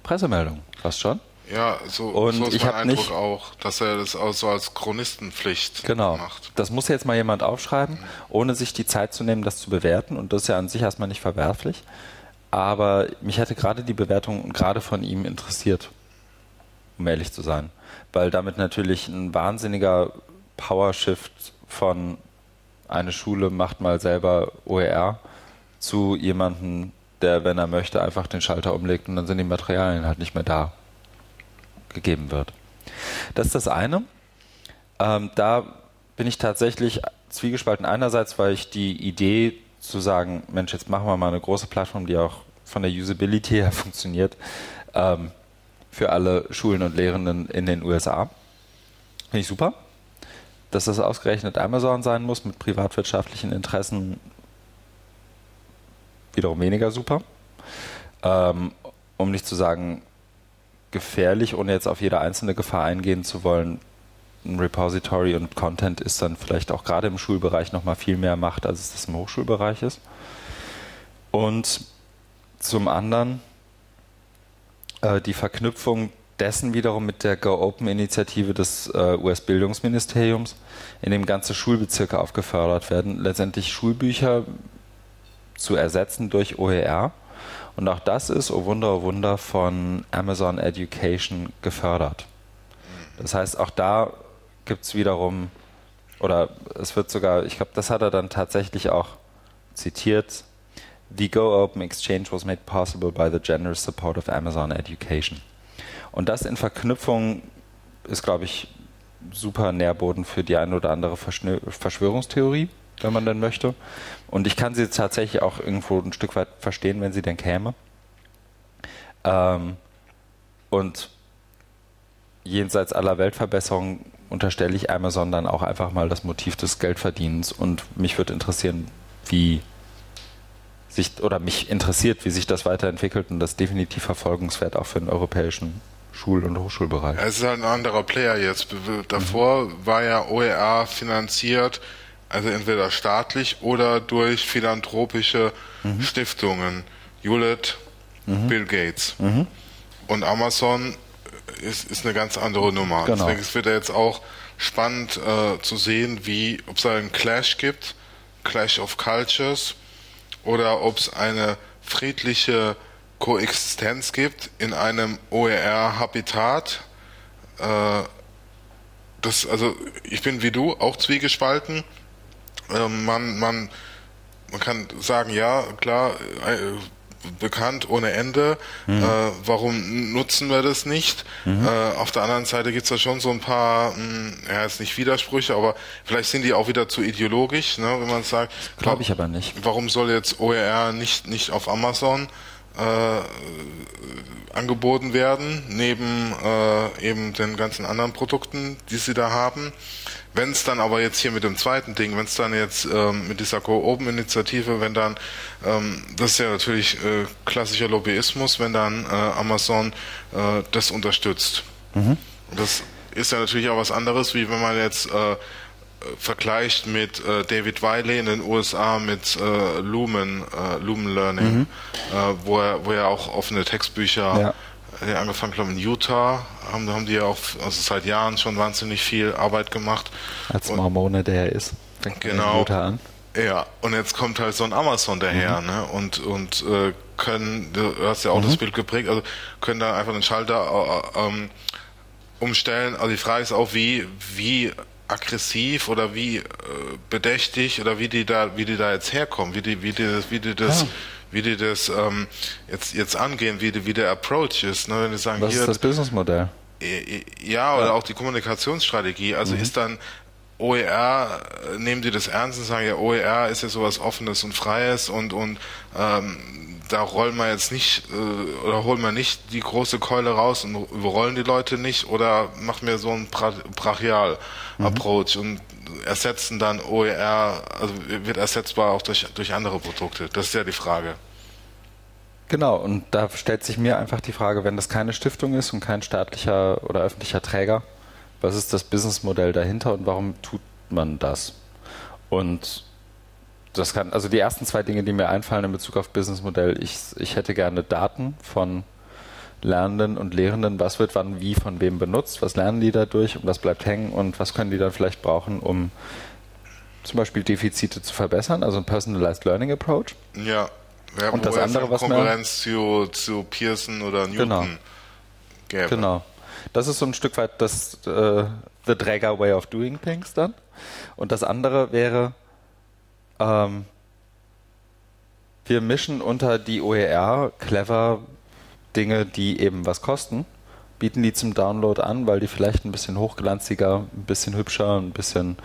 Pressemeldung, fast schon. Ja, so, und so ist ich mein Eindruck nicht, auch, dass er das auch so als Chronistenpflicht genau, macht. Das muss jetzt mal jemand aufschreiben, mhm. ohne sich die Zeit zu nehmen, das zu bewerten. Und das ist ja an sich erstmal nicht verwerflich. Aber mich hätte gerade die Bewertung gerade von ihm interessiert um ehrlich zu sein. Weil damit natürlich ein wahnsinniger Power-Shift von eine Schule macht mal selber OER zu jemandem, der, wenn er möchte, einfach den Schalter umlegt und dann sind die Materialien halt nicht mehr da gegeben wird. Das ist das eine. Ähm, da bin ich tatsächlich zwiegespalten. Einerseits, weil ich die Idee zu sagen, Mensch, jetzt machen wir mal eine große Plattform, die auch von der Usability her *laughs* funktioniert, ähm, für alle Schulen und Lehrenden in den USA. Finde ich super. Dass das ausgerechnet Amazon sein muss mit privatwirtschaftlichen Interessen, wiederum weniger super. Ähm, um nicht zu sagen gefährlich, ohne jetzt auf jede einzelne Gefahr eingehen zu wollen, ein Repository und Content ist dann vielleicht auch gerade im Schulbereich nochmal viel mehr Macht, als es das im Hochschulbereich ist. Und zum anderen äh, die Verknüpfung dessen wiederum mit der Go Open Initiative des äh, US-Bildungsministeriums, in dem ganze Schulbezirke aufgefördert werden, letztendlich Schulbücher zu ersetzen durch OER. Und auch das ist, oh Wunder, oh Wunder, von Amazon Education gefördert. Das heißt, auch da gibt es wiederum, oder es wird sogar, ich glaube, das hat er dann tatsächlich auch zitiert, The Go Open Exchange was made possible by the generous support of Amazon Education. Und das in Verknüpfung ist, glaube ich, super Nährboden für die eine oder andere Verschwörungstheorie, wenn man denn möchte. Und ich kann sie tatsächlich auch irgendwo ein Stück weit verstehen, wenn sie denn käme. Ähm, und jenseits aller Weltverbesserungen unterstelle ich Amazon dann auch einfach mal das Motiv des Geldverdienens. Und mich würde interessieren, wie sich oder mich interessiert, wie sich das weiterentwickelt und das definitiv verfolgungswert auch für den europäischen Schul- und Hochschulbereich. Es ist halt ein anderer Player jetzt. Davor mhm. war ja OER finanziert, also entweder staatlich oder durch philanthropische mhm. Stiftungen. Hewlett, mhm. Bill Gates. Mhm. Und Amazon ist, ist eine ganz andere Nummer. Genau. Deswegen wird ja jetzt auch spannend äh, zu sehen, wie, ob es einen Clash gibt, Clash of Cultures, oder ob es eine friedliche Koexistenz gibt in einem OER-Habitat. Äh, das, also ich bin wie du auch zwiegespalten. Äh, man, man, man kann sagen, ja, klar, äh, bekannt ohne Ende. Mhm. Äh, warum nutzen wir das nicht? Mhm. Äh, auf der anderen Seite gibt es da schon so ein paar, mh, hm, ja, jetzt nicht Widersprüche, aber vielleicht sind die auch wieder zu ideologisch, ne, wenn man sagt. Glaube ich aber nicht. Warum soll jetzt OER nicht, nicht auf Amazon äh, angeboten werden, neben äh, eben den ganzen anderen Produkten, die sie da haben? Wenn es dann aber jetzt hier mit dem zweiten Ding, wenn es dann jetzt ähm, mit dieser Go-Open-Initiative, wenn dann, ähm, das ist ja natürlich äh, klassischer Lobbyismus, wenn dann äh, Amazon äh, das unterstützt. Mhm. Das ist ja natürlich auch was anderes, wie wenn man jetzt äh, vergleicht mit äh, David Wiley in den USA mit äh, Lumen, Lumen Learning, mhm. wo, er, wo er auch offene Textbücher ja angefangen, glaube ich, in Utah, haben, haben die ja auch also seit Jahren schon wahnsinnig viel Arbeit gemacht. Als und, Mormone der er ist. Fängt genau. Utah an. Ja, und jetzt kommt halt so ein Amazon daher, mhm. ne? Und, und äh, können, du hast ja auch mhm. das Bild geprägt, also können da einfach den Schalter äh, ähm, umstellen. Also die Frage ist auch, wie, wie aggressiv oder wie äh, bedächtig oder wie die da, wie die da jetzt herkommen, wie die, wie die, wie die das, ja wie die das ähm, jetzt, jetzt angehen, wie, die, wie der Approach ist. Ne? Wenn die sagen, Was hier, ist das Businessmodell? Ja, oder ja. auch die Kommunikationsstrategie. Also mhm. ist dann OER, nehmen die das ernst und sagen, ja, OER ist ja sowas Offenes und Freies und, und ähm, da rollen wir jetzt nicht äh, oder holen wir nicht die große Keule raus und überrollen die Leute nicht oder machen wir so einen Brachial-Approach mhm. und ersetzen dann OER, also wird ersetzbar auch durch, durch andere Produkte. Das ist ja die Frage. Genau, und da stellt sich mir einfach die Frage, wenn das keine Stiftung ist und kein staatlicher oder öffentlicher Träger, was ist das Businessmodell dahinter und warum tut man das? Und das kann, also die ersten zwei Dinge, die mir einfallen in Bezug auf Businessmodell, ich, ich hätte gerne Daten von Lernenden und Lehrenden, was wird wann wie von wem benutzt, was lernen die dadurch und was bleibt hängen und was können die dann vielleicht brauchen, um zum Beispiel Defizite zu verbessern, also ein Personalized Learning Approach. Ja, ja und das andere, was Konkurrenz zu, zu Pearson oder Newton genau. gäbe. Genau. Das ist so ein Stück weit das äh, The Dragger Way of Doing Things dann. Und das andere wäre, ähm, wir mischen unter die OER clever Dinge, die eben was kosten, bieten die zum Download an, weil die vielleicht ein bisschen hochglanziger, ein bisschen hübscher, ein bisschen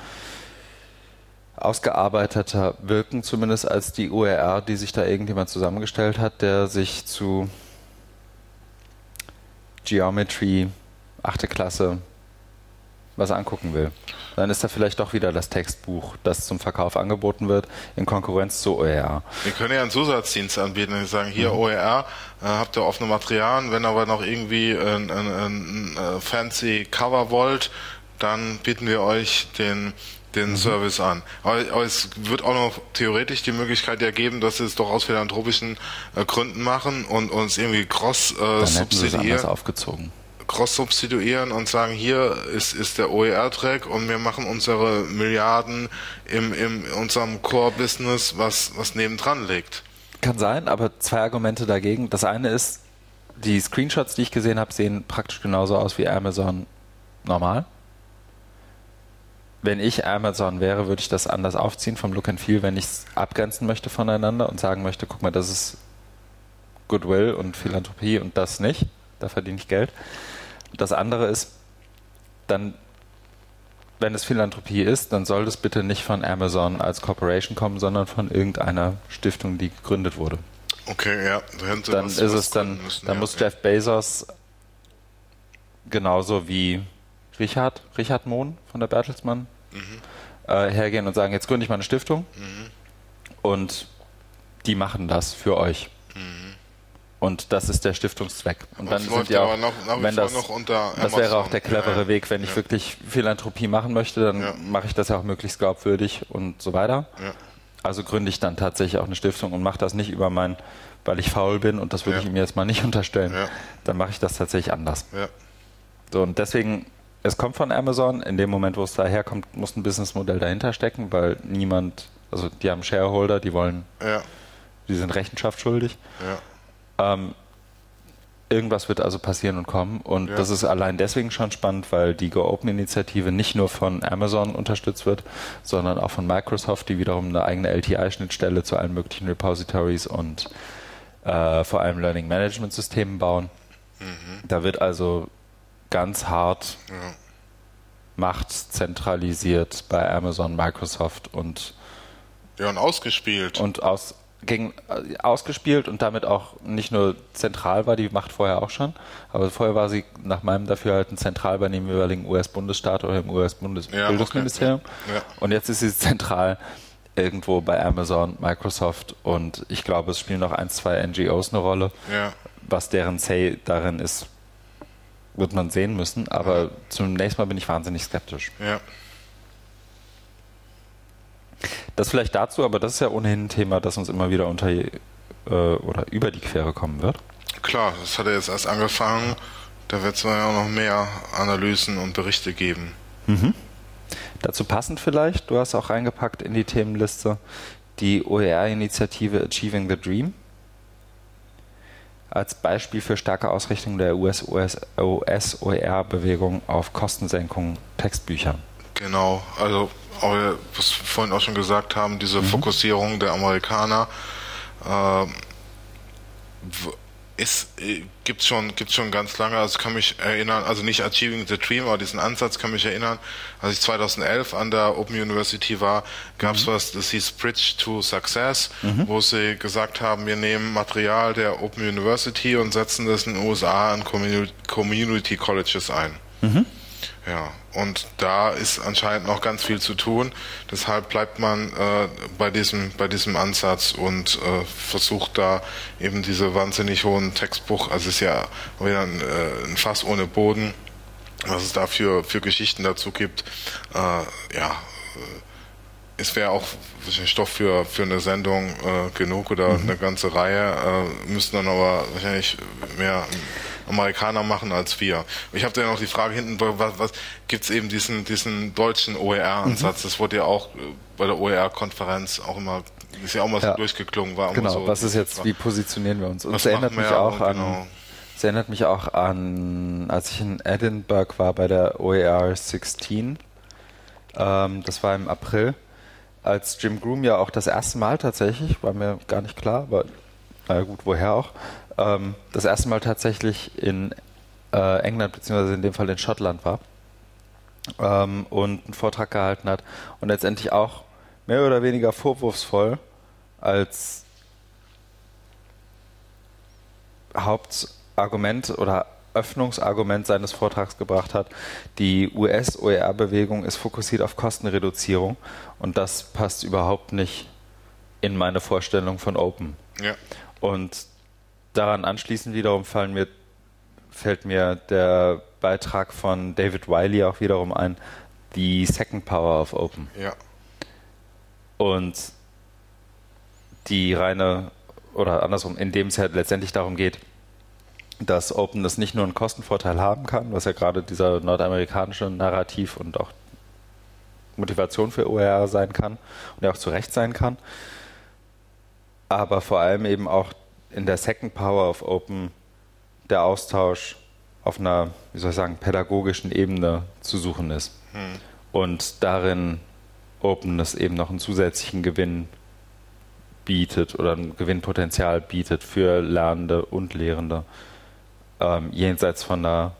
ausgearbeiteter wirken, zumindest als die OER, die sich da irgendjemand zusammengestellt hat, der sich zu Geometry, 8. Klasse, was angucken will. Dann ist da vielleicht doch wieder das Textbuch, das zum Verkauf angeboten wird, in Konkurrenz zu OER. Wir können ja einen Zusatzdienst anbieten. Wir sagen, hier mhm. OER, äh, habt ihr offene Materialien, wenn aber noch irgendwie ein, ein, ein, ein fancy Cover wollt, dann bieten wir euch den den mhm. Service an. Aber, aber, es wird auch noch theoretisch die Möglichkeit ja geben, dass sie es doch aus philanthropischen äh, Gründen machen und uns irgendwie cross äh, subsidieren. aufgezogen cross-substituieren und sagen, hier ist, ist der OER-Track und wir machen unsere Milliarden im, im unserem Core-Business, was, was nebendran liegt. Kann sein, aber zwei Argumente dagegen. Das eine ist, die Screenshots, die ich gesehen habe, sehen praktisch genauso aus wie Amazon normal. Wenn ich Amazon wäre, würde ich das anders aufziehen vom Look and Feel, wenn ich es abgrenzen möchte voneinander und sagen möchte, guck mal, das ist Goodwill und Philanthropie und das nicht. Da verdiene ich Geld. Das andere ist, dann, wenn es Philanthropie ist, dann soll das bitte nicht von Amazon als Corporation kommen, sondern von irgendeiner Stiftung, die gegründet wurde. Okay, ja. Da dann ist es dann, müssen, dann ja, muss ja. Jeff Bezos genauso wie Richard, Richard Mohn von der Bertelsmann mhm. äh, hergehen und sagen, jetzt gründe ich mal eine Stiftung mhm. und die machen das für euch. Und das ist der Stiftungszweck. Und Das dann sind ja auch, wie wenn das, noch unter das wäre auch der clevere Ja. Weg, wenn ich Ja. wirklich Philanthropie machen möchte, dann Ja. mache ich das ja auch möglichst glaubwürdig und so weiter. Also gründe ich dann tatsächlich auch eine Stiftung und mache das nicht über mein, weil ich faul bin und das würde ich ihm jetzt mal nicht unterstellen. Dann mache ich das tatsächlich anders. So, und deswegen, es kommt von Amazon. In dem Moment, wo es daherkommt, muss ein Businessmodell dahinter stecken, weil niemand, also die haben Shareholder, die wollen, Ja. die sind Rechenschaft schuldig. Ja. Ähm, irgendwas wird also passieren und kommen. Und Ja. das ist allein deswegen schon spannend, weil die Go-Open-Initiative nicht nur von Amazon unterstützt wird, sondern auch von Microsoft, die wiederum eine eigene LTI-Schnittstelle zu allen möglichen Repositories und äh, vor allem Learning Management Systemen bauen. Da wird also ganz hart Ja. Macht zentralisiert bei Amazon, Microsoft und Ja, und ausgespielt. und aus, gegen, äh, ausgespielt und damit auch nicht nur zentral war, die Macht vorher auch schon, aber vorher war sie nach meinem Dafürhalten zentral bei dem jeweiligen US-Bundesstaat oder im Ja, US-Bundesbildungsministerium. okay. Ja. Und jetzt ist sie zentral irgendwo bei Amazon, Microsoft und ich glaube, es spielen noch ein, zwei NGOs eine Rolle. ja. Was deren Say darin ist, wird man sehen müssen, aber zunächst mal bin ich wahnsinnig skeptisch. Ja. Das vielleicht dazu, aber das ist ja ohnehin ein Thema, das uns immer wieder unter äh, oder über die Quere kommen wird. Klar, das hat er jetzt erst angefangen. Da wird es ja auch noch mehr Analysen und Berichte geben. Dazu passend vielleicht, du hast auch reingepackt in die Themenliste die OER-Initiative Achieving the Dream als Beispiel für starke Ausrichtung der US-OER-Bewegung auf Kostensenkung Textbüchern. Genau, also was wir vorhin auch schon gesagt haben, diese Fokussierung der Amerikaner ähm, w- ist äh, gibt's schon gibt's schon ganz lange. Also kann mich erinnern, also nicht Achieving the Dream, aber diesen Ansatz kann mich erinnern. Als ich 2011 an der Open University war, gab's was, das hieß Bridge to Success, wo sie gesagt haben, wir nehmen Material der Open University und setzen das in den USA an Communi- Community Colleges ein. Ja, und da ist anscheinend noch ganz viel zu tun. Deshalb bleibt man äh, bei diesem bei diesem Ansatz und äh, versucht da eben diese wahnsinnig hohen Textbuch, also es ist ja wieder ein, äh, ein Fass ohne Boden, was es da für, für Geschichten dazu gibt. Äh, ja, äh, es wäre auch Stoff für, für eine Sendung äh, genug oder eine ganze Reihe, müssten dann aber wahrscheinlich mehr Amerikaner machen als wir. Ich habe dann noch die Frage hinten, was, was gibt es eben diesen, diesen deutschen OER-Ansatz? Das wurde ja auch äh, bei der OER-Konferenz auch immer, ist ja auch mal so Ja. durchgeklungen. War Genau, so, was ist jetzt, wie positionieren wir uns? Und es erinnert mich auch an, genau. es erinnert mich auch an, als ich in Edinburgh war bei der OER 16, ähm, das war im April, als Jim Groom ja auch das erste Mal tatsächlich, war mir gar nicht klar, aber naja gut, woher auch, ähm, das erste Mal tatsächlich in äh, England beziehungsweise in dem Fall in Schottland war ähm, und einen Vortrag gehalten hat und letztendlich auch mehr oder weniger vorwurfsvoll als Hauptargument oder Öffnungsargument seines Vortrags gebracht hat, die US-OER-Bewegung ist fokussiert auf Kostenreduzierung und das passt überhaupt nicht in meine Vorstellung von Open. Ja, Und daran anschließend wiederum fallen mir, fällt mir der Beitrag von David Wiley auch wiederum ein, die Second Power of Open. ja, Und die reine, oder andersrum, in dem es ja letztendlich darum geht, dass Open das nicht nur einen Kostenvorteil haben kann, was ja gerade dieser nordamerikanische Narrativ und auch Motivation für OER sein kann und ja auch zu Recht sein kann, aber vor allem eben auch in der Second Power of Open der Austausch auf einer, wie soll ich sagen, pädagogischen Ebene zu suchen ist. Und darin Openness eben noch einen zusätzlichen Gewinn bietet oder ein Gewinnpotenzial bietet für Lernende und Lehrende, ähm, jenseits von einer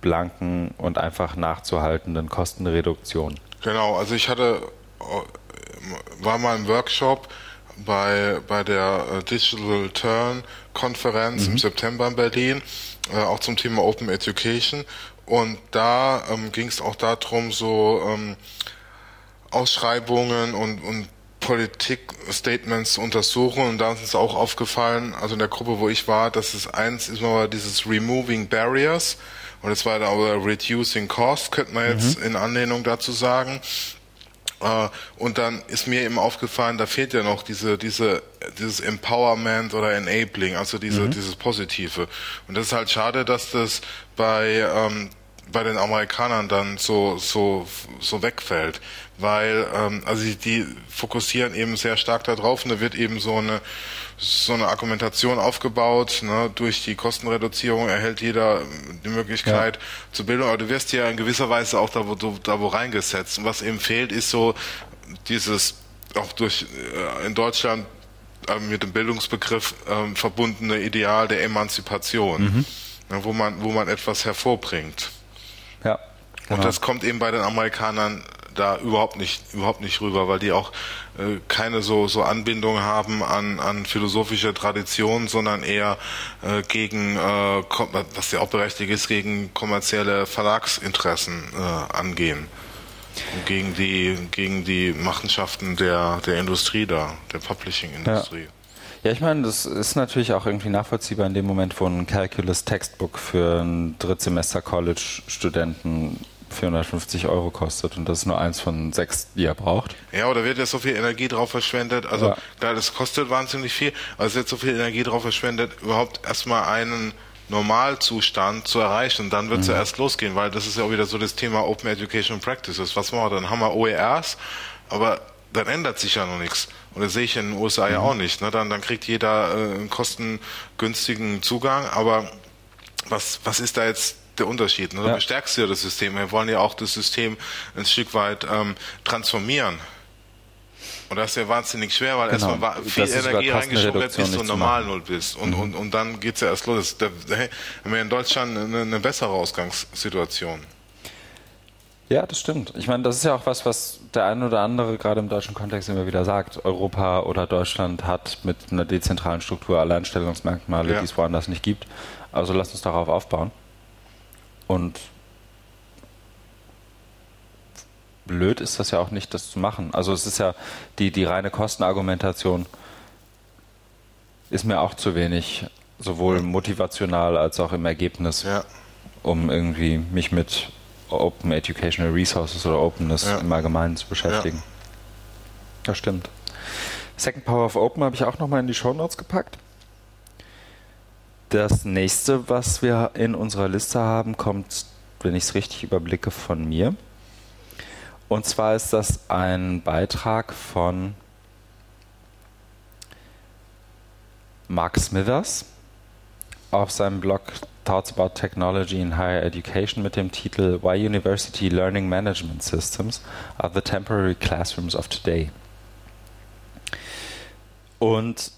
blanken und einfach nachzuhaltenden Kostenreduktion. genau. Also ich hatte, äh, war mal im Workshop bei, bei der äh, Digital Turn Konferenz im September in Berlin, äh, auch zum Thema Open Education. Und da ähm, ging es auch darum, so ähm, Ausschreibungen und, und Politik-Statements zu untersuchen und da ist uns auch aufgefallen, also in der Gruppe, wo ich war, dass es eins ist mal dieses Removing Barriers und das war da aber Reducing Cost, könnte man jetzt mhm. in Anlehnung dazu sagen. Äh, und dann ist mir eben aufgefallen, da fehlt ja noch diese, diese, dieses Empowerment oder Enabling, also diese, mhm. dieses Positive. Und das ist halt schade, dass das bei, ähm, bei den Amerikanern dann so, so, so wegfällt weil ähm, also die, die fokussieren eben sehr stark darauf und da wird eben so eine so eine Argumentation aufgebaut. Ne? Durch die Kostenreduzierung erhält jeder die Möglichkeit ja. zur Bildung, aber du wirst ja in gewisser Weise auch da wo, da wo reingesetzt. Und was eben fehlt, ist so dieses auch durch äh, in Deutschland äh, mit dem Bildungsbegriff äh, verbundene Ideal der Emanzipation, mhm. ne? wo man wo man etwas hervorbringt. Ja. Genau. Und das kommt eben bei den Amerikanern da überhaupt nicht, überhaupt nicht rüber, weil die auch äh, keine so, so Anbindung haben an, an philosophische Traditionen, sondern eher äh, gegen, äh, was ja auch berechtigt ist, gegen kommerzielle Verlagsinteressen äh, angehen. Und gegen die, gegen die Machenschaften der, der Industrie da, der Publishing-Industrie. Ja. Ja, ich meine, das ist natürlich auch irgendwie nachvollziehbar in dem Moment, wo ein Calculus Textbook für einen Drittsemester College-Studenten 450 Euro kostet und das ist nur eins von sechs, die er braucht. Ja, oder wird jetzt so viel Energie drauf verschwendet? Also ja. klar, das kostet wahnsinnig viel, aber es wird so viel Energie drauf verschwendet, überhaupt erstmal einen Normalzustand zu erreichen. Und dann wird es mhm. ja erst losgehen, weil das ist ja auch wieder so das Thema Open Education Practices. Was machen wir dann? Haben wir OERs, aber dann ändert sich ja noch nichts. Und das sehe ich in den USA mhm. ja auch nicht. Ne? Dann, dann kriegt jeder äh, einen kostengünstigen Zugang, aber was, was ist da jetzt der Unterschied. Ne? Du ja. bestärkst ja das System. Wir wollen ja auch das System ein Stück weit ähm, transformieren. Und das ist ja wahnsinnig schwer, weil genau. erstmal viel Energie reingeschoben wird, bis du normal null bist. Und, mhm. und, und dann geht's ja erst los. Da, da haben wir in Deutschland eine, eine bessere Ausgangssituation. Ja, das stimmt. Ich meine, das ist ja auch was, was der eine oder andere gerade im deutschen Kontext immer wieder sagt. Europa oder Deutschland hat mit einer dezentralen Struktur Alleinstellungsmerkmale, ja. die es woanders nicht gibt. Also lass uns darauf aufbauen. Und blöd ist das ja auch nicht, das zu machen. Also es ist ja die, die reine Kostenargumentation ist mir auch zu wenig, sowohl motivational als auch im Ergebnis, ja. um irgendwie mich mit Open Educational Resources oder Openness ja. im Allgemeinen zu beschäftigen. Ja. Das stimmt. Second Power of Open habe ich auch nochmal in die Show Notes gepackt. Das nächste, was wir in unserer Liste haben, kommt, wenn ich es richtig überblicke, von mir. Und zwar ist das ein Beitrag von Mark Smithers auf seinem Blog Thoughts About Technology in Higher Education mit dem Titel Why University Learning Management Systems are the Temporary Classrooms of Today. Und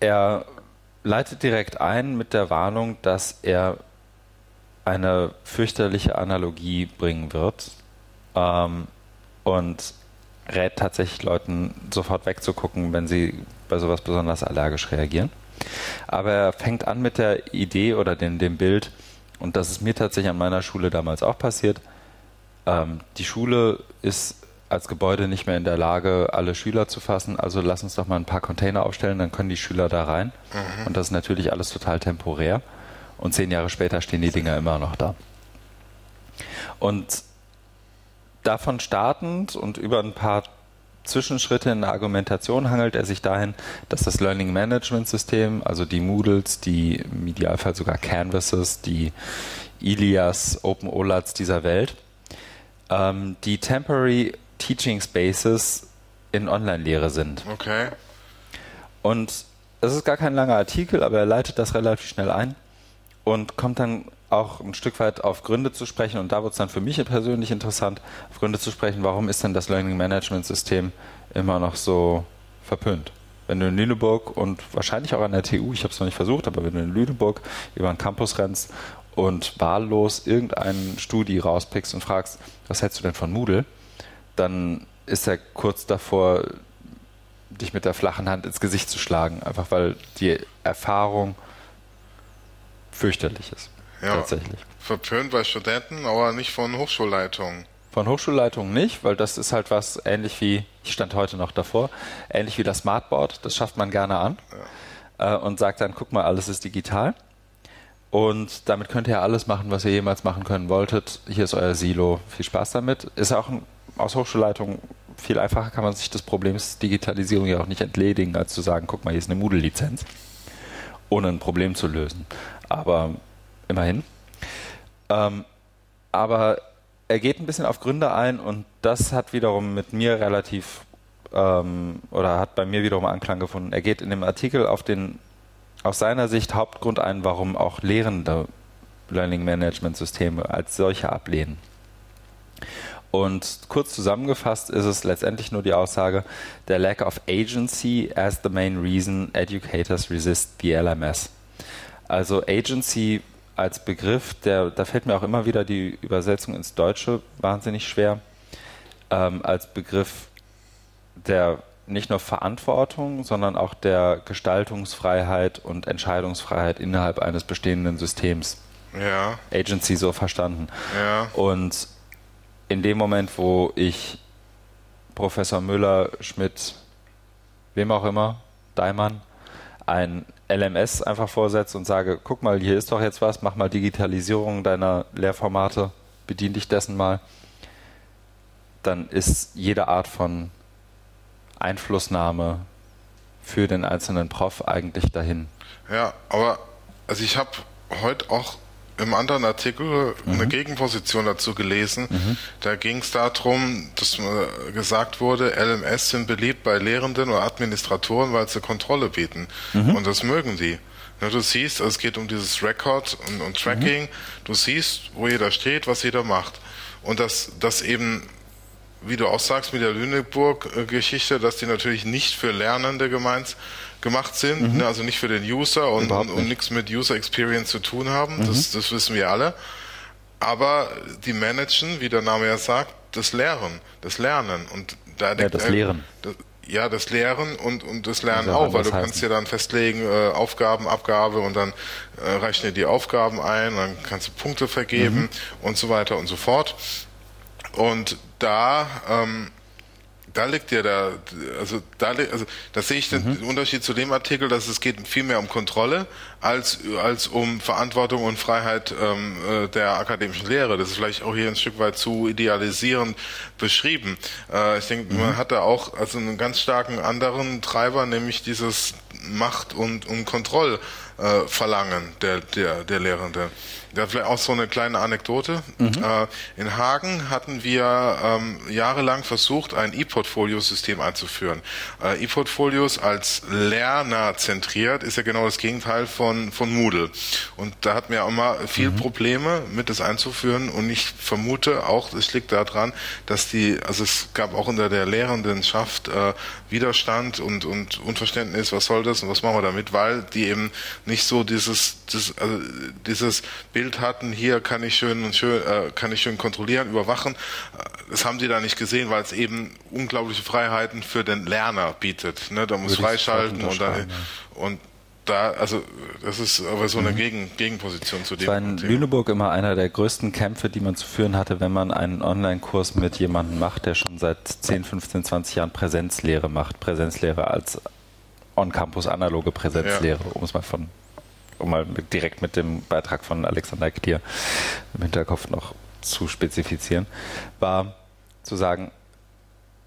er leitet direkt ein mit der Warnung, dass er eine fürchterliche Analogie bringen wird ähm, und rät tatsächlich Leuten sofort wegzugucken, wenn sie bei sowas besonders allergisch reagieren. Aber er fängt an mit der Idee oder dem, dem Bild, und das ist mir tatsächlich an meiner Schule damals auch passiert. Ähm, die Schule ist als Gebäude nicht mehr in der Lage, alle Schüler zu fassen. Also lass uns doch mal ein paar Container aufstellen, dann können die Schüler da rein. Mhm. Und das ist natürlich alles total temporär. Und zehn Jahre später stehen die Dinger immer noch da. Und davon startend und über ein paar Zwischenschritte in der Argumentation hangelt er sich dahin, dass das Learning Management System, also die Moodles, die im Idealfall sogar Canvases, die Ilias, Open OLADs dieser Welt, ähm, die Temporary Teaching Spaces in Online-Lehre sind. Okay. Und es ist gar kein langer Artikel, aber er leitet das relativ schnell ein und kommt dann auch ein Stück weit auf Gründe zu sprechen. Und da wird es dann für mich persönlich interessant, auf Gründe zu sprechen, warum ist denn das Learning Management System immer noch so verpönt? Wenn du in Lüneburg und wahrscheinlich auch an der TU, ich habe es noch nicht versucht, aber wenn du in Lüneburg über einen Campus rennst und wahllos irgendeinen Studi rauspickst und fragst, was hältst du denn von Moodle? Dann ist er kurz davor, dich mit der flachen Hand ins Gesicht zu schlagen, einfach weil die Erfahrung fürchterlich ist. Ja, tatsächlich. Verpönt bei Studenten, aber nicht von Hochschulleitungen. Von Hochschulleitungen nicht, weil das ist halt was ähnlich wie, ich stand heute noch davor, ähnlich wie das Smartboard, das schafft man gerne an ja. äh, und sagt dann, guck mal, alles ist digital. Und damit könnt ihr alles machen, was ihr jemals machen können wolltet. Hier ist euer Silo. Viel Spaß damit. Ist auch ein, aus Hochschulleitung viel einfacher, kann man sich des Problems Digitalisierung ja auch nicht entledigen, als zu sagen, guck mal, hier ist eine Moodle-Lizenz, ohne ein Problem zu lösen. Aber immerhin. Ähm, aber er geht ein bisschen auf Gründe ein und das hat wiederum mit mir relativ ähm, oder hat bei mir wiederum Anklang gefunden. Er geht in dem Artikel auf den aus seiner Sicht Hauptgrund ein, warum auch Lehrende Learning Management Systeme als solche ablehnen. Und kurz zusammengefasst ist es letztendlich nur die Aussage, der lack of agency as the main reason educators resist the LMS. Also Agency als Begriff, der, da fällt mir auch immer wieder die Übersetzung ins Deutsche wahnsinnig schwer, ähm, als Begriff der nicht nur Verantwortung, sondern auch der Gestaltungsfreiheit und Entscheidungsfreiheit innerhalb eines bestehenden Systems. Ja. Agency so verstanden. Ja. Und in dem Moment, wo ich Professor Müller, Schmidt, wem auch immer, Daimann, ein LMS einfach vorsetze und sage, guck mal, hier ist doch jetzt was, mach mal Digitalisierung deiner Lehrformate, bedien dich dessen mal, dann ist jede Art von Einflussnahme für den einzelnen Prof eigentlich dahin. Ja, aber also ich habe heute auch im anderen Artikel mhm. eine Gegenposition dazu gelesen. Mhm. Da ging es darum, dass gesagt wurde, LMS sind beliebt bei Lehrenden oder Administratoren, weil sie Kontrolle bieten. Mhm. Und das mögen die. Du siehst, es geht um dieses Record und, und Tracking. Mhm. Du siehst, wo jeder steht, was jeder macht. Und dass das eben wie du auch sagst, mit der Lüneburg-Geschichte, dass die natürlich nicht für Lernende gemeint, gemacht sind, mhm. ne, also nicht für den User und, und, und nichts mit User Experience zu tun haben, mhm. das, das wissen wir alle. Aber die managen, wie der Name ja sagt, das Lehren, das Lernen und da ja, das Lehren. Das, ja, das Lehren und, und das Lernen auch, weil du heißen. kannst ja dann festlegen, äh, Aufgaben, Abgabe und dann äh, reichen dir die Aufgaben ein, dann kannst du Punkte vergeben mhm. und so weiter und so fort. Und da, ähm, da liegt ja da, also da, also da sehe ich den mhm. Unterschied zu dem Artikel, dass es geht viel mehr um Kontrolle als als um Verantwortung und Freiheit ähm, äh, der akademischen Lehre. Das ist vielleicht auch hier ein Stück weit zu idealisierend beschrieben. Äh, ich denke, mhm. man hat da auch also einen ganz starken anderen Treiber, nämlich dieses Macht und und Kontrollverlangen äh, der der der Lehrenden. Ja, vielleicht auch so eine kleine Anekdote. Mhm. Äh, in Hagen hatten wir ähm, jahrelang versucht, ein E-Portfolio-System einzuführen. Äh, E-Portfolios als Lerner zentriert ist ja genau das Gegenteil von, von Moodle. Und da hatten wir auch mal viel mhm. Probleme mit das einzuführen und ich vermute auch, es liegt daran, dass die, also es gab auch unter der Lehrendenschaft äh, Widerstand und, und Unverständnis, was soll das und was machen wir damit, weil die eben nicht so dieses, das, also dieses Bild hatten, hier kann ich schön und schön, äh, kann ich schön kontrollieren, überwachen. Das haben die da nicht gesehen, weil es eben unglaubliche Freiheiten für den Lerner bietet. Ne? Da muss freischalten und, da, und da, also das ist aber so eine mhm. Gegen, Gegenposition zu dem. Das war in Thema. Lüneburg immer einer der größten Kämpfe, die man zu führen hatte, wenn man einen Online-Kurs mit jemandem macht, der schon seit 10, 15, 20 Jahren Präsenzlehre macht. Präsenzlehre als on-campus analoge Präsenzlehre, ja. um es mal von um mal mit, direkt mit dem Beitrag von Alexander Klier im Hinterkopf noch zu spezifizieren, war zu sagen,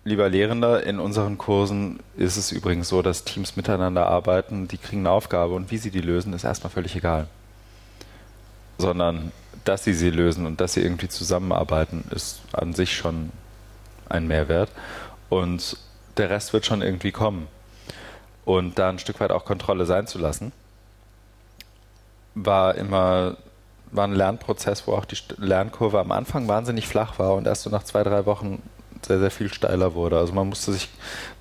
lieber Lehrender, in unseren Kursen ist es übrigens so, dass Teams miteinander arbeiten, die kriegen eine Aufgabe und wie sie die lösen, ist erstmal völlig egal. Sondern, dass sie sie lösen und dass sie irgendwie zusammenarbeiten, ist an sich schon ein Mehrwert. Und der Rest wird schon irgendwie kommen. Und da ein Stück weit auch Kontrolle sein zu lassen war immer war ein Lernprozess, wo auch die Lernkurve am Anfang wahnsinnig flach war und erst so nach zwei, drei Wochen sehr, sehr viel steiler wurde. Also man musste sich,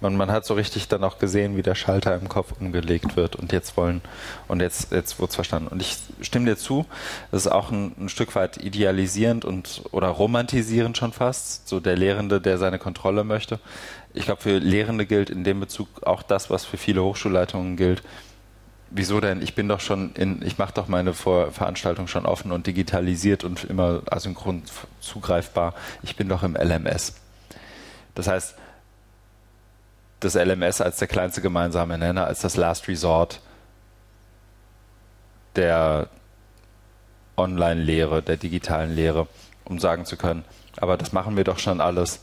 man, man hat so richtig dann auch gesehen, wie der Schalter im Kopf umgelegt wird und jetzt wollen, und jetzt, jetzt wurde es verstanden. Und ich stimme dir zu, das ist auch ein, ein, Stück weit idealisierend und oder romantisierend schon fast, so der Lehrende, der seine Kontrolle möchte. Ich glaube, für Lehrende gilt in dem Bezug auch das, was für viele Hochschulleitungen gilt wieso denn? Ich bin doch schon in, ich mache doch meine Vor Veranstaltung schon offen und digitalisiert und immer asynchron zugreifbar. Ich bin doch im LMS. Das heißt, das LMS als der kleinste gemeinsame Nenner, als das Last Resort der Online-Lehre, der digitalen Lehre, um sagen zu können, aber das machen wir doch schon alles.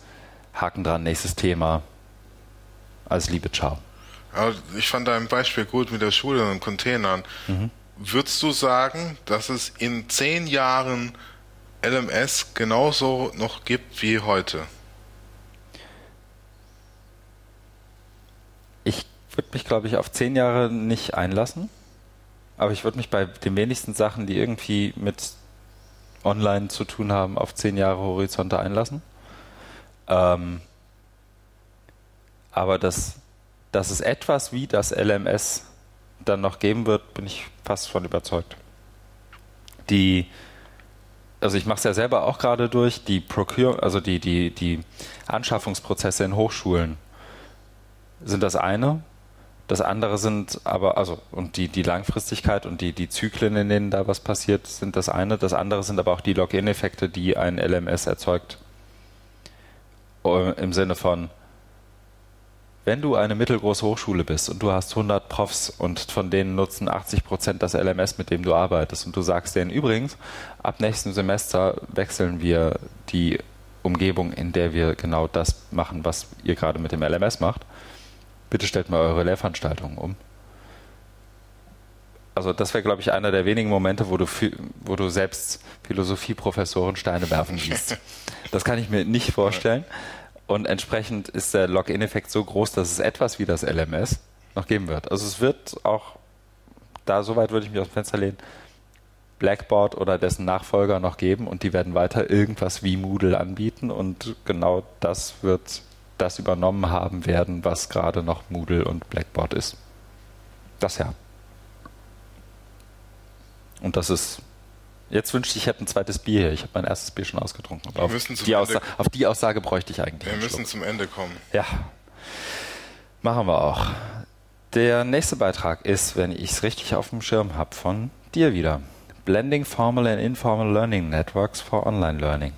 Haken dran, nächstes Thema. Alles Liebe, ciao. Ja, ich fand dein Beispiel gut mit der Schule und Containern. Mhm. Würdest du sagen, dass es in zehn Jahren LMS genauso noch gibt wie heute? Ich würde mich, glaube ich, auf zehn Jahre nicht einlassen. Aber ich würde mich bei den wenigsten Sachen, die irgendwie mit online zu tun haben, auf zehn Jahre Horizonte einlassen. Ähm, aber dass, dass es etwas wie das LMS dann noch geben wird, bin ich fast von überzeugt. Die, also ich mache es ja selber auch gerade durch, die Procure, also die, die, die Anschaffungsprozesse in Hochschulen sind das eine. Das andere sind aber, also, und die, die Langfristigkeit und die, die Zyklen, in denen da was passiert, sind das eine. Das andere sind aber auch die Login-Effekte, die ein LMS erzeugt. Äh, Im Sinne von, wenn du eine mittelgroße Hochschule bist und du hast 100 Profs und von denen nutzen 80 Prozent das LMS, mit dem du arbeitest und du sagst denen übrigens, ab nächsten Semester wechseln wir die Umgebung, in der wir genau das machen, was ihr gerade mit dem LMS macht, bitte stellt mal eure Lehrveranstaltungen um. Also das wäre, glaube ich, einer der wenigen Momente, wo du, wo du selbst Philosophieprofessoren Steine werfen siehst. *laughs* Das kann ich mir nicht vorstellen. Und entsprechend ist der Login-Effekt so groß, dass es etwas wie das LMS noch geben wird. Also es wird auch, da soweit würde ich mich aus dem Fenster lehnen, Blackboard oder dessen Nachfolger noch geben und die werden weiter irgendwas wie Moodle anbieten und genau das wird das übernommen haben werden, was gerade noch Moodle und Blackboard ist. Das ja. Und das ist. Jetzt wünschte ich, ich hätte ein zweites Bier hier. Ich habe mein erstes Bier schon ausgetrunken. Auf die, auf, die Aussage bräuchte ich eigentlich. Wir müssen zum Ende kommen. Ja. Machen wir auch. Der nächste Beitrag ist, wenn ich es richtig auf dem Schirm habe, von dir wieder. Blending Formal and Informal Learning Networks for Online Learning.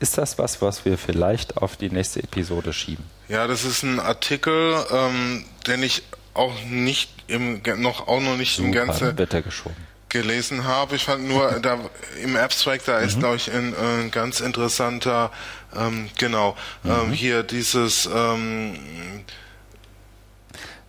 Ist das was, was wir vielleicht auf die nächste Episode schieben? Ja, das ist ein Artikel, ähm, den ich auch nicht im, noch auch noch nicht Super, im Ganze gelesen habe. Ich fand nur da im Abstract da ist mhm. glaube ich ein, ein, ganz interessanter ähm, genau ähm, mhm. hier dieses ähm,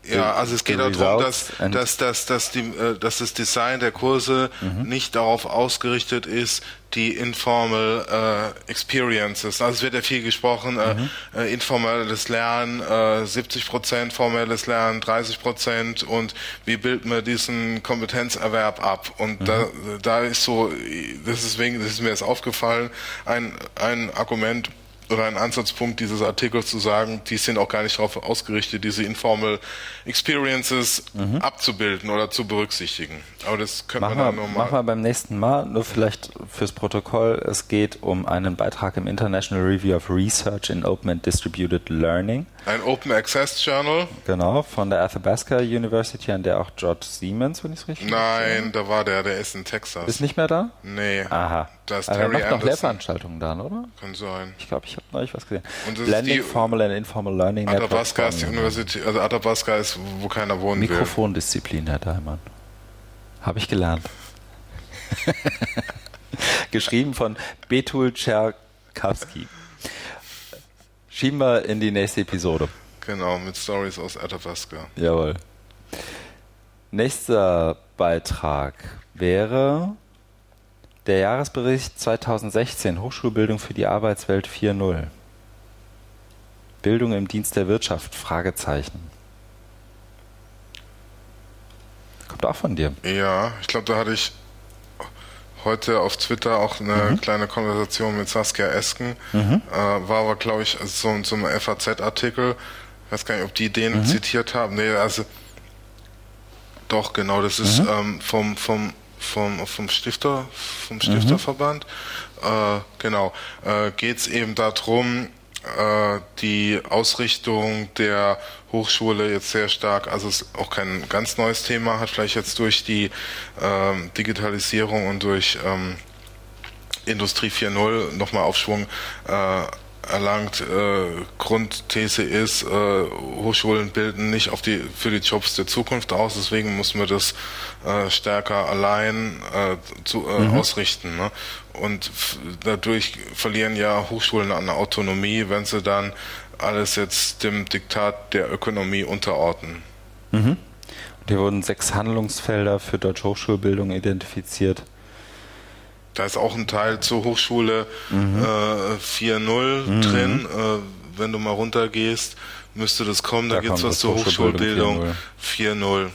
ja, also es geht darum, dass, dass, dass, dass, die, äh, dass das Design der Kurse mhm. nicht darauf ausgerichtet ist, die informal äh, Experiences. Also es wird ja viel gesprochen, äh, mhm. äh, informelles Lernen, äh, 70 Prozent, formelles Lernen, 30 Prozent und wie bilden wir diesen Kompetenzerwerb ab? Und mhm. da, da ist so, das ist wegen, das ist mir jetzt aufgefallen, ein, ein Argument, oder ein Ansatzpunkt dieses Artikels zu sagen, die sind auch gar nicht darauf ausgerichtet, diese informal Experiences mhm. abzubilden oder zu berücksichtigen. Aber das können wir dann nochmal. Machen wir beim nächsten Mal, nur vielleicht fürs Protokoll. Es geht um einen Beitrag im International Review of Research in Open and Distributed Learning. Ein Open Access Journal. Genau, von der Athabasca University, an der auch George Siemens, wenn ich es richtig Nein, da war der, der ist in Texas. Ist nicht mehr da? Nee. Aha. Da ist Aber er macht noch Lehrveranstaltungen dann, oder? Kann sein. Ich glaube, ich habe neulich was gesehen. Blending Formal and Informal Learning Athabasca ist die Universität, also Athabasca ist, wo keiner wohnen Mikrofondisziplin, Herr Daimann. Habe ich gelernt. *laughs* Geschrieben von Betul Czerkawski. Schieben wir in die nächste Episode. Genau, mit Stories aus Athabasca. Jawohl. Nächster Beitrag wäre der Jahresbericht 2016 Hochschulbildung für die Arbeitswelt 4.0. Bildung im Dienst der Wirtschaft? Fragezeichen. Kommt auch von dir. Ja, ich glaube, da hatte ich heute auf Twitter auch eine mhm. kleine Konversation mit Saskia Esken. Mhm. Äh, war aber, glaube ich, so, so ein FAZ-Artikel. Ich weiß gar nicht, ob die den mhm. zitiert haben. Nee, also doch, genau, das ist mhm. ähm, vom, vom vom, vom Stifter, vom Stifterverband. Mhm. Äh, genau. Äh, Geht es eben darum, äh, die Ausrichtung der Hochschule jetzt sehr stark, also es ist auch kein ganz neues Thema, hat vielleicht jetzt durch die ähm, Digitalisierung und durch ähm, Industrie 4.0 nochmal Aufschwung äh, erlangt. Äh, Grundthese ist, äh, Hochschulen bilden nicht auf die, für die Jobs der Zukunft aus, deswegen muss man das äh, stärker allein äh, zu, äh, mhm. ausrichten. Ne? Und dadurch verlieren ja Hochschulen an Autonomie, wenn sie dann alles jetzt dem Diktat der Ökonomie unterordnen. Mhm. Hier wurden sechs Handlungsfelder für deutsche Hochschulbildung identifiziert. Da ist auch ein Teil zur Hochschule mhm. äh, 4.0 mhm. drin. Äh, wenn du mal runtergehst, müsste das kommen. Da, da gibt es was zur Hochschulbildung 4.0.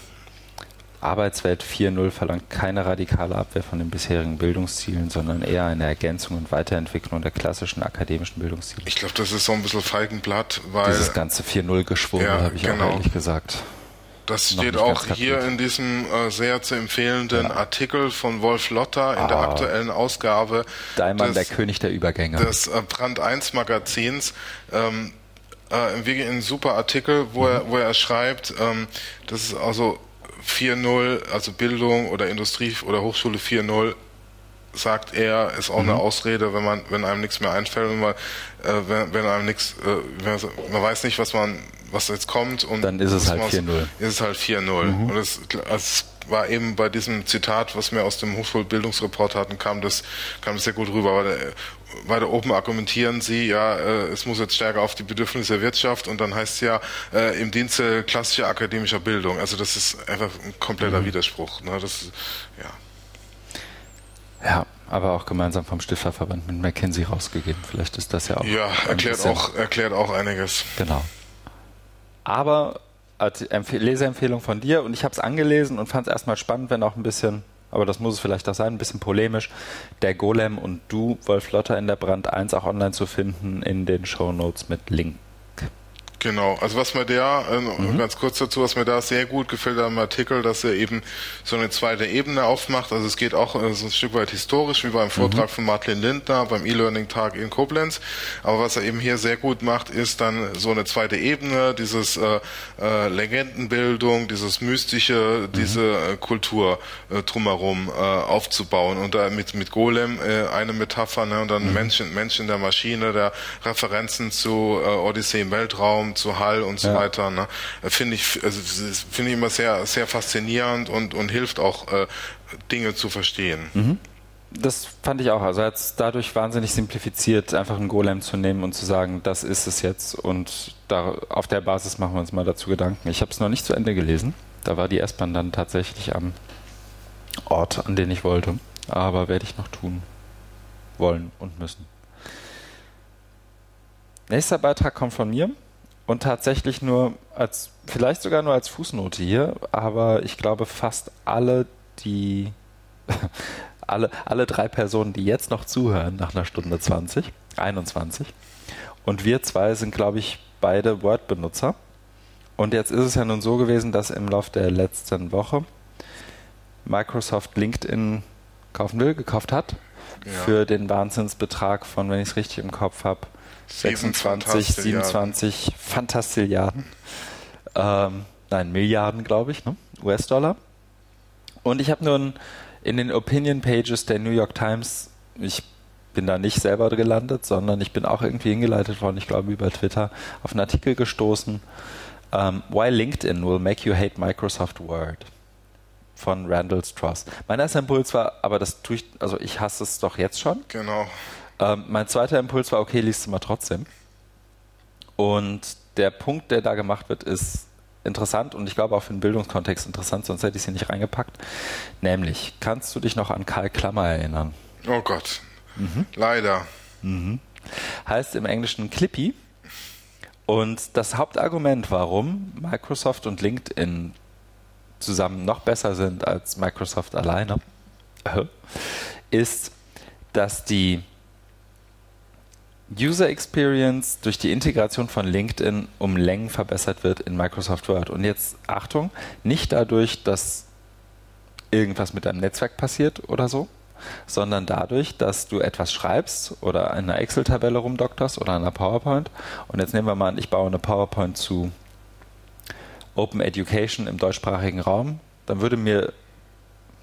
Arbeitswelt 4.0 verlangt keine radikale Abwehr von den bisherigen Bildungszielen, sondern eher eine Ergänzung und Weiterentwicklung der klassischen akademischen Bildungsziele. Ich glaube, das ist so ein bisschen Feigenblatt, weil. Dieses ganze 4.0-Geschwurbel ja, habe ich genau. auch ehrlich gesagt. Das steht auch hier in diesem äh, sehr zu empfehlenden ja. Artikel von Wolf Lotter in ah. der aktuellen Ausgabe. Daimann, des, der König der Übergänge. Des äh, Brand 1 Magazins. Ähm, äh, wirklich ein super Artikel, wo, mhm. er, wo er schreibt, ähm, das ist also 4.0, also Bildung oder Industrie oder Hochschule 4.0 sagt er, ist auch mhm. eine Ausrede, wenn man, wenn einem nichts mehr einfällt, wenn man, äh, wenn, wenn einem nichts, äh, man weiß nicht, was man was jetzt kommt. Und dann ist es halt 4-0. Ist es halt 4-0. Mhm. Und es, es war eben bei diesem Zitat, was wir aus dem Hochschulbildungsreport hatten, kam das, kam das sehr gut rüber. Weil, weiter oben argumentieren sie, ja, äh, es muss jetzt stärker auf die Bedürfnisse der Wirtschaft und dann heißt es ja äh, im Dienste klassischer akademischer Bildung. Also das ist einfach ein kompletter mhm. Widerspruch. Ne? Das, ja. Ja, aber auch gemeinsam vom Stifterverband mit McKinsey rausgegeben. Vielleicht ist das ja auch. Ja, erklärt auch, erklärt auch einiges. Genau aber als Leseempfehlung von dir und ich habe es angelesen und fand es erstmal spannend, wenn auch ein bisschen, aber das muss es vielleicht auch sein, ein bisschen polemisch, der Golem und du, Wolf Lotter in der Brand 1 auch online zu finden in den Show Notes mit Link. Genau, also was mir da, äh, mhm. ganz kurz dazu, was mir da sehr gut gefällt am Artikel, dass er eben so eine zweite Ebene aufmacht. Also es geht auch äh, so ein Stück weit historisch, wie beim Vortrag mhm. von Martin Lindner beim E-Learning-Tag in Koblenz. Aber was er eben hier sehr gut macht, ist dann so eine zweite Ebene, dieses äh, äh, Legendenbildung, dieses mystische, mhm. diese äh, Kultur drumherum äh, aufzubauen. Und da mit, mit Golem äh, eine Metapher ne, und dann mhm. Menschen, Menschen der Maschine, der Referenzen zu äh, Odyssee im Weltraum, kommt, zu Hall und so ja. weiter. Ne? Finde ich, also, finde ich immer sehr, sehr faszinierend und, und hilft auch, äh, Dinge zu verstehen. Mhm. Das fand ich auch. Also er hat es dadurch wahnsinnig simplifiziert, einfach einen Golem zu nehmen und zu sagen, das ist es jetzt und da, auf der Basis machen wir uns mal dazu Gedanken. Ich habe es noch nicht zu Ende gelesen. Da war die S-Bahn dann tatsächlich am Ort, an den ich wollte. Aber werde ich noch tun wollen und müssen. Nächster Beitrag kommt von mir und tatsächlich nur als, vielleicht sogar nur als Fußnote hier, aber ich glaube fast alle, die, *laughs* alle, alle drei Personen, die jetzt noch zuhören nach einer Stunde 20, 21, und wir zwei sind, glaube ich, beide Word-Benutzer. Und jetzt ist es ja nun so gewesen, dass im Laufe der letzten Woche Microsoft LinkedIn kaufen will, gekauft hat, ja. für den Wahnsinnsbetrag von, wenn ich es richtig im Kopf habe, 26, 27 Fantastilliarden. Ähm, nein, Milliarden, glaube ich, ne? US-Dollar. Und ich habe nun in den Opinion Pages der New York Times, ich bin da nicht selber gelandet, sondern ich bin auch irgendwie hingeleitet worden, ich glaube über Twitter, auf einen Artikel gestoßen. Um, ähm, Why LinkedIn will make you hate Microsoft Word von Randall Strauss. Mein erster Impuls war, aber das tue ich, also ich hasse es doch jetzt schon. Genau. Ähm, mein zweiter Impuls war, okay, liest du mal trotzdem. Und der Punkt, der da gemacht wird, ist interessant und ich glaube auch für den Bildungskontext interessant, sonst hätte ich sie nicht reingepackt. Nämlich, kannst du dich noch an Karl Klammer erinnern? Oh Gott. Mhm. Leider. Mhm. Heißt im Englischen Clippy. Und das Hauptargument, warum Microsoft und LinkedIn zusammen noch besser sind als Microsoft alleine, *laughs* ist, dass die User Experience durch die Integration von LinkedIn um Längen verbessert wird in Microsoft Word. Und jetzt Achtung, nicht dadurch, dass irgendwas mit einem Netzwerk passiert oder so, sondern dadurch, dass du etwas schreibst oder in einer Excel-Tabelle rumdokterst oder in einer PowerPoint. Und jetzt nehmen wir mal an, ich baue eine PowerPoint zu Open Education im deutschsprachigen Raum. Dann würde mir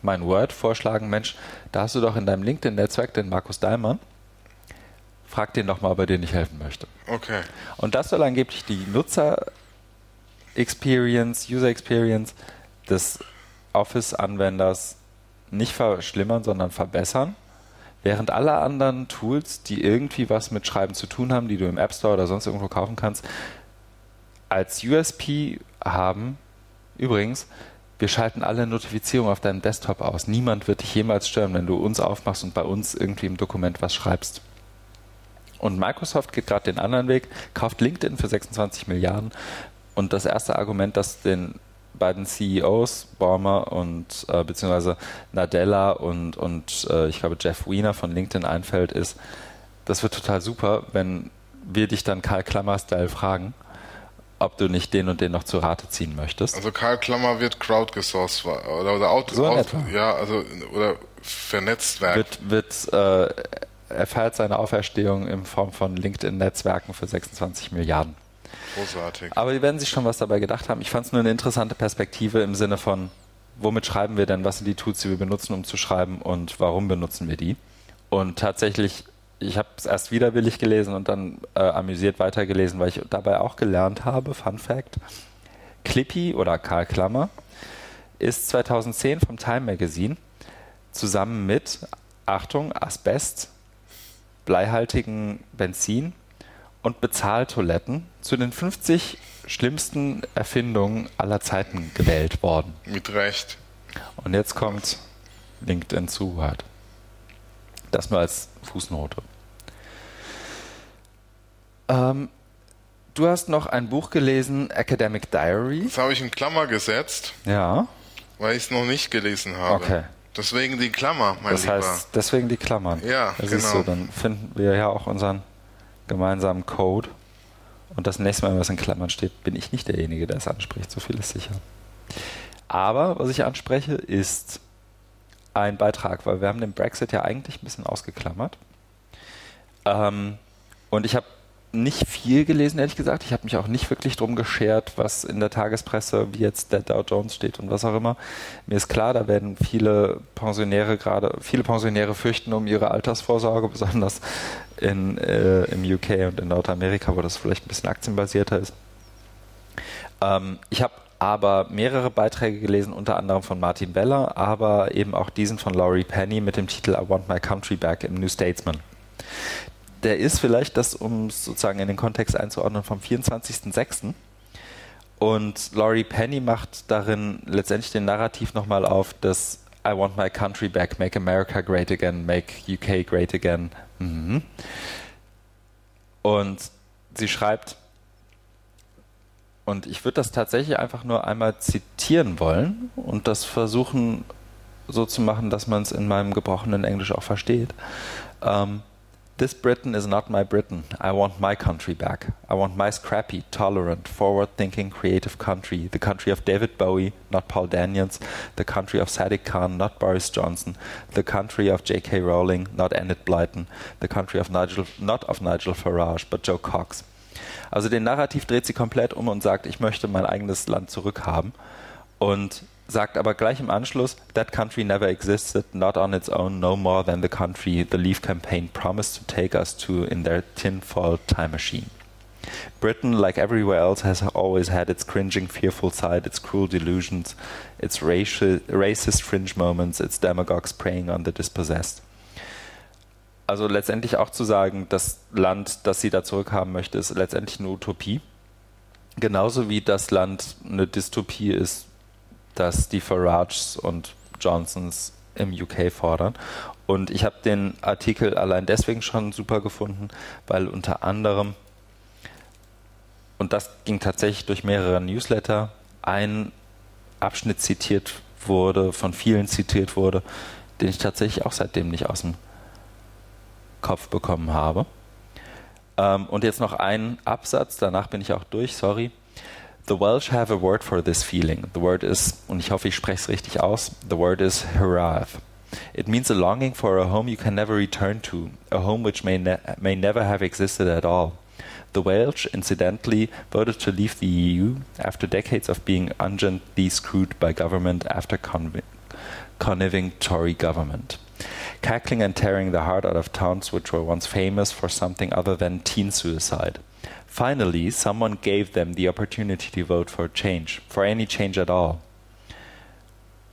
mein Word vorschlagen, Mensch, da hast du doch in deinem LinkedIn-Netzwerk den Markus Dahlmann. Frag den doch mal, ob er dir nicht helfen möchte. Okay. Und das soll angeblich die Nutzer-Experience, User-Experience des Office-Anwenders nicht verschlimmern, sondern verbessern. Während alle anderen Tools, die irgendwie was mit Schreiben zu tun haben, die du im App Store oder sonst irgendwo kaufen kannst, als USP haben, übrigens, wir schalten alle Notifizierungen auf deinem Desktop aus. Niemand wird dich jemals stören, wenn du uns aufmachst und bei uns irgendwie im Dokument was schreibst. Und Microsoft geht gerade den anderen Weg, kauft LinkedIn für 26 Milliarden. Und das erste Argument, das den beiden CEOs, Bormer und äh, beziehungsweise Nadella und, und äh, ich glaube Jeff Wiener von LinkedIn einfällt, ist, das wird total super, wenn wir dich dann Karl Klammer-Style fragen, ob du nicht den und den noch zu Rate ziehen möchtest. Also Karl Klammer wird crowdgesourced oder, oder out, so out ja, also oder vernetzt werden. Wird, wird äh, er feiert seine Auferstehung in Form von LinkedIn-Netzwerken für 26 Milliarden. Großartig. Aber die werden sich schon was dabei gedacht haben. Ich fand es nur eine interessante Perspektive im Sinne von, womit schreiben wir denn, was sind die Tools, die wir benutzen, um zu schreiben und warum benutzen wir die? Und tatsächlich, ich habe es erst widerwillig gelesen und dann äh, amüsiert weitergelesen, weil ich dabei auch gelernt habe, Fun Fact, Clippy oder Karl Klammer ist 2010 vom Time Magazine zusammen mit, Achtung, Asbest, bleihaltigen Benzin und Bezahltoiletten zu den 50 schlimmsten Erfindungen aller Zeiten gewählt worden. Mit Recht. Und jetzt kommt LinkedIn zu halt. Das nur als Fußnote. Ähm, du hast noch ein Buch gelesen, Academic Diary. Das habe ich in Klammer gesetzt. Ja. Weil ich es noch nicht gelesen habe. Okay. Deswegen die Klammer, mein das Lieber. Das heißt, deswegen die Klammern. Ja, das genau. Ist so, dann finden wir ja auch unseren gemeinsamen Code. Und das nächste Mal, was in Klammern steht, bin ich nicht derjenige, der es anspricht. So viel ist sicher. Aber was ich anspreche, ist ein Beitrag, weil wir haben den Brexit ja eigentlich ein bisschen ausgeklammert. Ähm, und ich habe nicht viel gelesen, ehrlich gesagt. Ich habe mich auch nicht wirklich drum geschert, was in der Tagespresse, wie jetzt der Dow Jones steht und was auch immer. Mir ist klar, da werden viele Pensionäre gerade, viele Pensionäre fürchten um ihre Altersvorsorge, besonders in, äh, im UK und in Nordamerika, wo das vielleicht ein bisschen aktienbasierter ist. Ähm, ich habe aber mehrere Beiträge gelesen, unter anderem von Martin Beller, aber eben auch diesen von Laurie Penny mit dem Titel I Want My Country Back im New Statesman der ist vielleicht, das um es sozusagen in den Kontext einzuordnen, vom 24.06. Und Laurie Penny macht darin letztendlich den Narrativ nochmal auf, dass I want my country back, make America great again, make UK great again. Mhm. Und sie schreibt, und ich würde das tatsächlich einfach nur einmal zitieren wollen und das versuchen so zu machen, dass man es in meinem gebrochenen Englisch auch versteht. Ähm, This Britain is not my Britain. I want my country back. I want my scrappy, tolerant, forward thinking, creative country. The country of David Bowie, not Paul Daniels. The country of Sadiq Khan, not Boris Johnson. The country of J.K. Rowling, not Enid Blyton. The country of Nigel, not of Nigel Farage, but Joe Cox. Also den Narrativ dreht sie komplett um und sagt, ich möchte mein eigenes Land zurückhaben. Und sagt aber gleich im Anschluss, that country never existed, not on its own, no more than the country the Leave campaign promised to take us to in their tinfoil time machine. Britain, like everywhere else, has always had its cringing, fearful side, its cruel delusions, its racial, racist fringe moments, its demagogues preying on the dispossessed. Also letztendlich auch zu sagen, das Land, das sie da zurückhaben möchte, ist letztendlich eine Utopie. Genauso wie das Land eine Dystopie ist, dass die Farages und Johnsons im UK fordern. Und ich habe den Artikel allein deswegen schon super gefunden, weil unter anderem, und das ging tatsächlich durch mehrere Newsletter, ein Abschnitt zitiert wurde, von vielen zitiert wurde, den ich tatsächlich auch seitdem nicht aus dem Kopf bekommen habe. Ähm, und jetzt noch ein Absatz, danach bin ich auch durch, sorry. The Welsh have a word for this feeling. The word is, und ich hoffe, ich spreche es richtig aus, the word is hurrah. It means a longing for a home you can never return to, a home which may, ne- may never have existed at all. The Welsh, incidentally, voted to leave the EU after decades of being ungently screwed by government after conniving Tory government. Cackling and tearing the heart out of towns which were once famous for something other than teen suicide. Finally, someone gave them the opportunity to vote for change, for any change at all.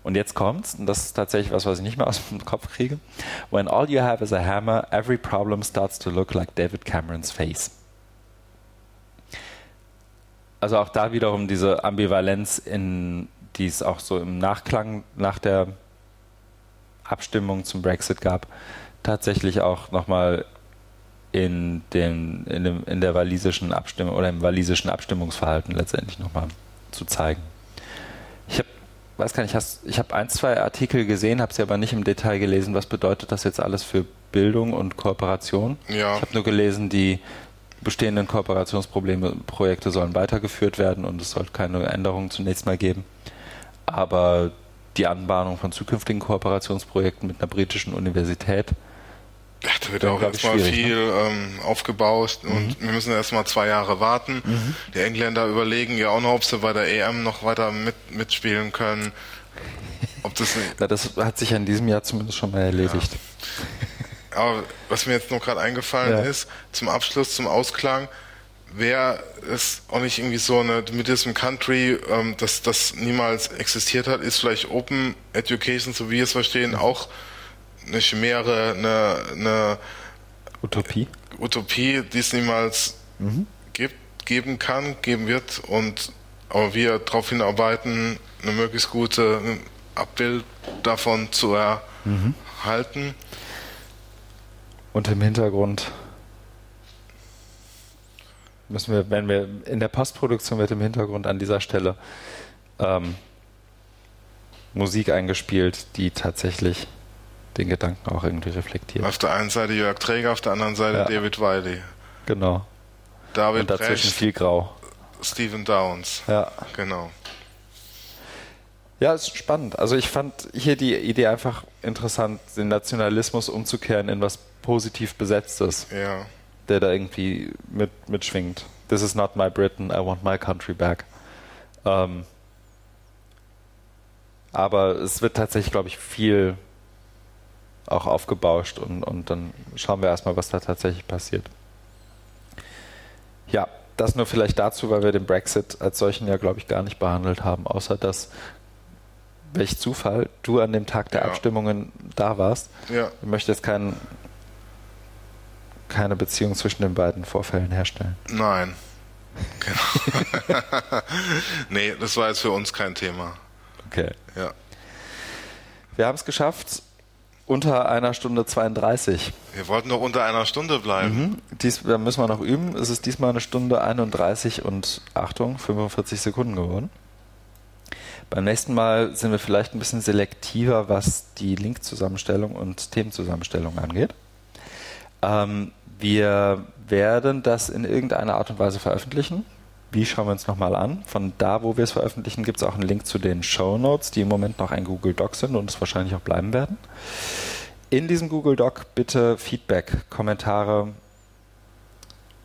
Und jetzt kommt's, und das ist tatsächlich was, was ich nicht mehr aus dem *laughs* Kopf kriege. When all you have is a hammer, every problem starts to look like David Camerons face. Also auch da wiederum diese Ambivalenz, in, die es auch so im Nachklang nach der Abstimmung zum Brexit gab, tatsächlich auch nochmal in, den, in, dem, in der walisischen Abstimmung oder im walisischen Abstimmungsverhalten letztendlich nochmal zu zeigen. Ich habe weiß gar nicht, hast, ich habe ein, zwei Artikel gesehen, habe sie aber nicht im Detail gelesen. Was bedeutet das jetzt alles für Bildung und Kooperation? Ja. Ich habe nur gelesen, die bestehenden Kooperationsprobleme, Projekte sollen weitergeführt werden und es soll keine Änderungen zunächst mal geben. Aber die Anbahnung von zukünftigen Kooperationsprojekten mit einer britischen Universität da wird Ja, auch erstmal viel ähm, aufgebaut und wir müssen erstmal zwei Jahre warten. Die Engländer überlegen ja auch noch, ob sie bei der EM noch weiter mit, mitspielen können. Ob das *laughs* Na, das hat sich ja in diesem Jahr zumindest schon mal erledigt. aber was mir jetzt noch gerade eingefallen Ja. ist, zum Abschluss, zum Ausklang, wäre es auch nicht irgendwie so eine, mit diesem Country, ähm, dass das niemals existiert hat, ist vielleicht Open Education, so wie wir es verstehen, auch eine Chimäre, eine, eine Utopie? Utopie, die es niemals gibt, geben kann, geben wird und aber wir darauf hinarbeiten, eine möglichst gute Abbild davon zu erhalten. Und im Hintergrund müssen wir, wenn wir in der Postproduktion wird im Hintergrund an dieser Stelle ähm, Musik eingespielt, die tatsächlich den Gedanken auch irgendwie reflektiert. Auf der einen Seite Jörg Träger, auf der anderen Seite Ja. David Wiley. Genau. David Und dazwischen Brecht, viel Grau. Stephen Downs. Ja. Genau. Ja, ist spannend. Also ich fand hier die Idee einfach interessant, den Nationalismus umzukehren in was positiv Besetztes, Ja. der da irgendwie mit, mitschwingt. This is not my Britain, I want my country back. Ähm, aber es wird tatsächlich, glaube ich, viel auch aufgebauscht und, und dann schauen wir erstmal, was da tatsächlich passiert. Ja, das nur vielleicht dazu, weil wir den Brexit als solchen ja, glaube ich, gar nicht behandelt haben, außer dass, welch Zufall, du an dem Tag der Ja. Abstimmungen da warst. Ja. Ich möchte jetzt kein, keine Beziehung zwischen den beiden Vorfällen herstellen. Nein. Genau. *laughs* nee, das war jetzt für uns kein Thema. Okay. Ja. Wir haben es geschafft, unter einer Stunde 32. Wir wollten noch unter einer Stunde bleiben. Mhm. Dies da müssen wir noch üben. Es ist diesmal eine Stunde 31 und Achtung, 45 Sekunden geworden. Beim nächsten Mal sind wir vielleicht ein bisschen selektiver, was die Linkzusammenstellung und Themenzusammenstellung angeht. Ähm, wir werden das in irgendeiner Art und Weise veröffentlichen. Wie schauen wir uns nochmal an? Von da, wo wir es veröffentlichen, gibt es auch einen Link zu den Show Notes, die im Moment noch ein Google Doc sind und es wahrscheinlich auch bleiben werden. In diesem Google Doc bitte Feedback, Kommentare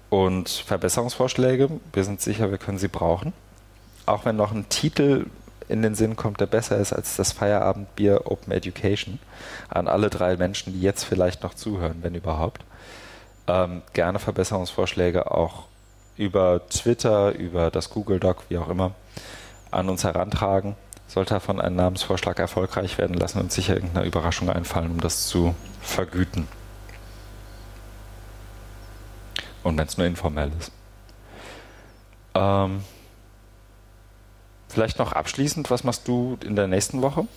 und Verbesserungsvorschläge. Wir sind sicher, wir können sie brauchen. Auch wenn noch ein Titel in den Sinn kommt, der besser ist als das Feierabendbier Open Education. An alle drei Menschen, die jetzt vielleicht noch zuhören, wenn überhaupt. Ähm, gerne Verbesserungsvorschläge auch über Twitter, über das Google Doc, wie auch immer, an uns herantragen. Sollte davon ein Namensvorschlag erfolgreich werden, lassen uns sicher irgendeine Überraschung einfallen, um das zu vergüten. Und wenn es nur informell ist. Ähm, vielleicht noch abschließend, was machst du in der nächsten Woche?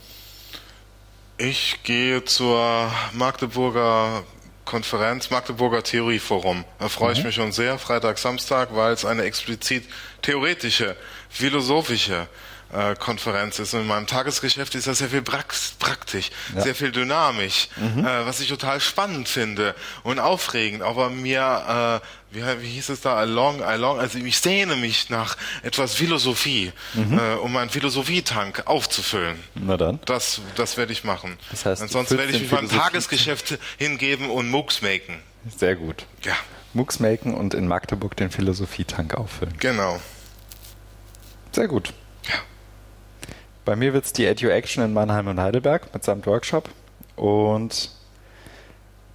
Ich gehe zur Magdeburger Konferenz, Magdeburger Theorieforum. Da freue ich mich schon sehr, Freitag, Samstag, weil es eine explizit theoretische, philosophische äh, Konferenz ist. Und in meinem Tagesgeschäft ist das sehr viel praktisch, ja. sehr viel dynamisch, mhm. äh, was ich total spannend finde und aufregend. Aber mir, äh, wie, wie hieß es da, along, along, also ich sehne mich nach etwas Philosophie, mhm. äh, um meinen Philosophietank aufzufüllen. Na dann. Das, das werde ich machen. Das heißt, Ansonsten werde ich mich meinem Tagesgeschäft hingeben und MOOCs machen. Sehr gut. Ja. MOOCs machen und in Magdeburg den Philosophietank auffüllen. Genau. Sehr gut. Ja. Bei mir wird es die Edu-Action in Mannheim und Heidelberg mitsamt Workshop und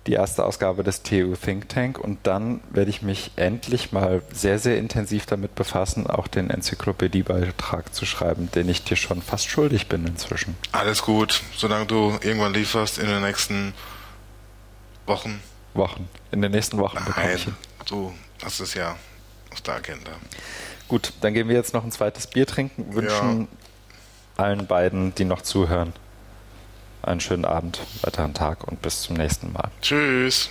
die erste Ausgabe des TU Think Tank und dann werde ich mich endlich mal sehr, sehr intensiv damit befassen, auch den Enzyklopädiebeitrag zu schreiben, den ich dir schon fast schuldig bin inzwischen. Alles gut, solange du irgendwann lieferst in den nächsten Wochen. Wochen. In den nächsten Wochen bekomme ich ihn. Du hast es ja auf der Agenda. Gut, dann gehen wir jetzt noch ein zweites Bier trinken. Wünschen ja. Allen beiden, die noch zuhören, einen schönen Abend, weiteren Tag und bis zum nächsten Mal. Tschüss.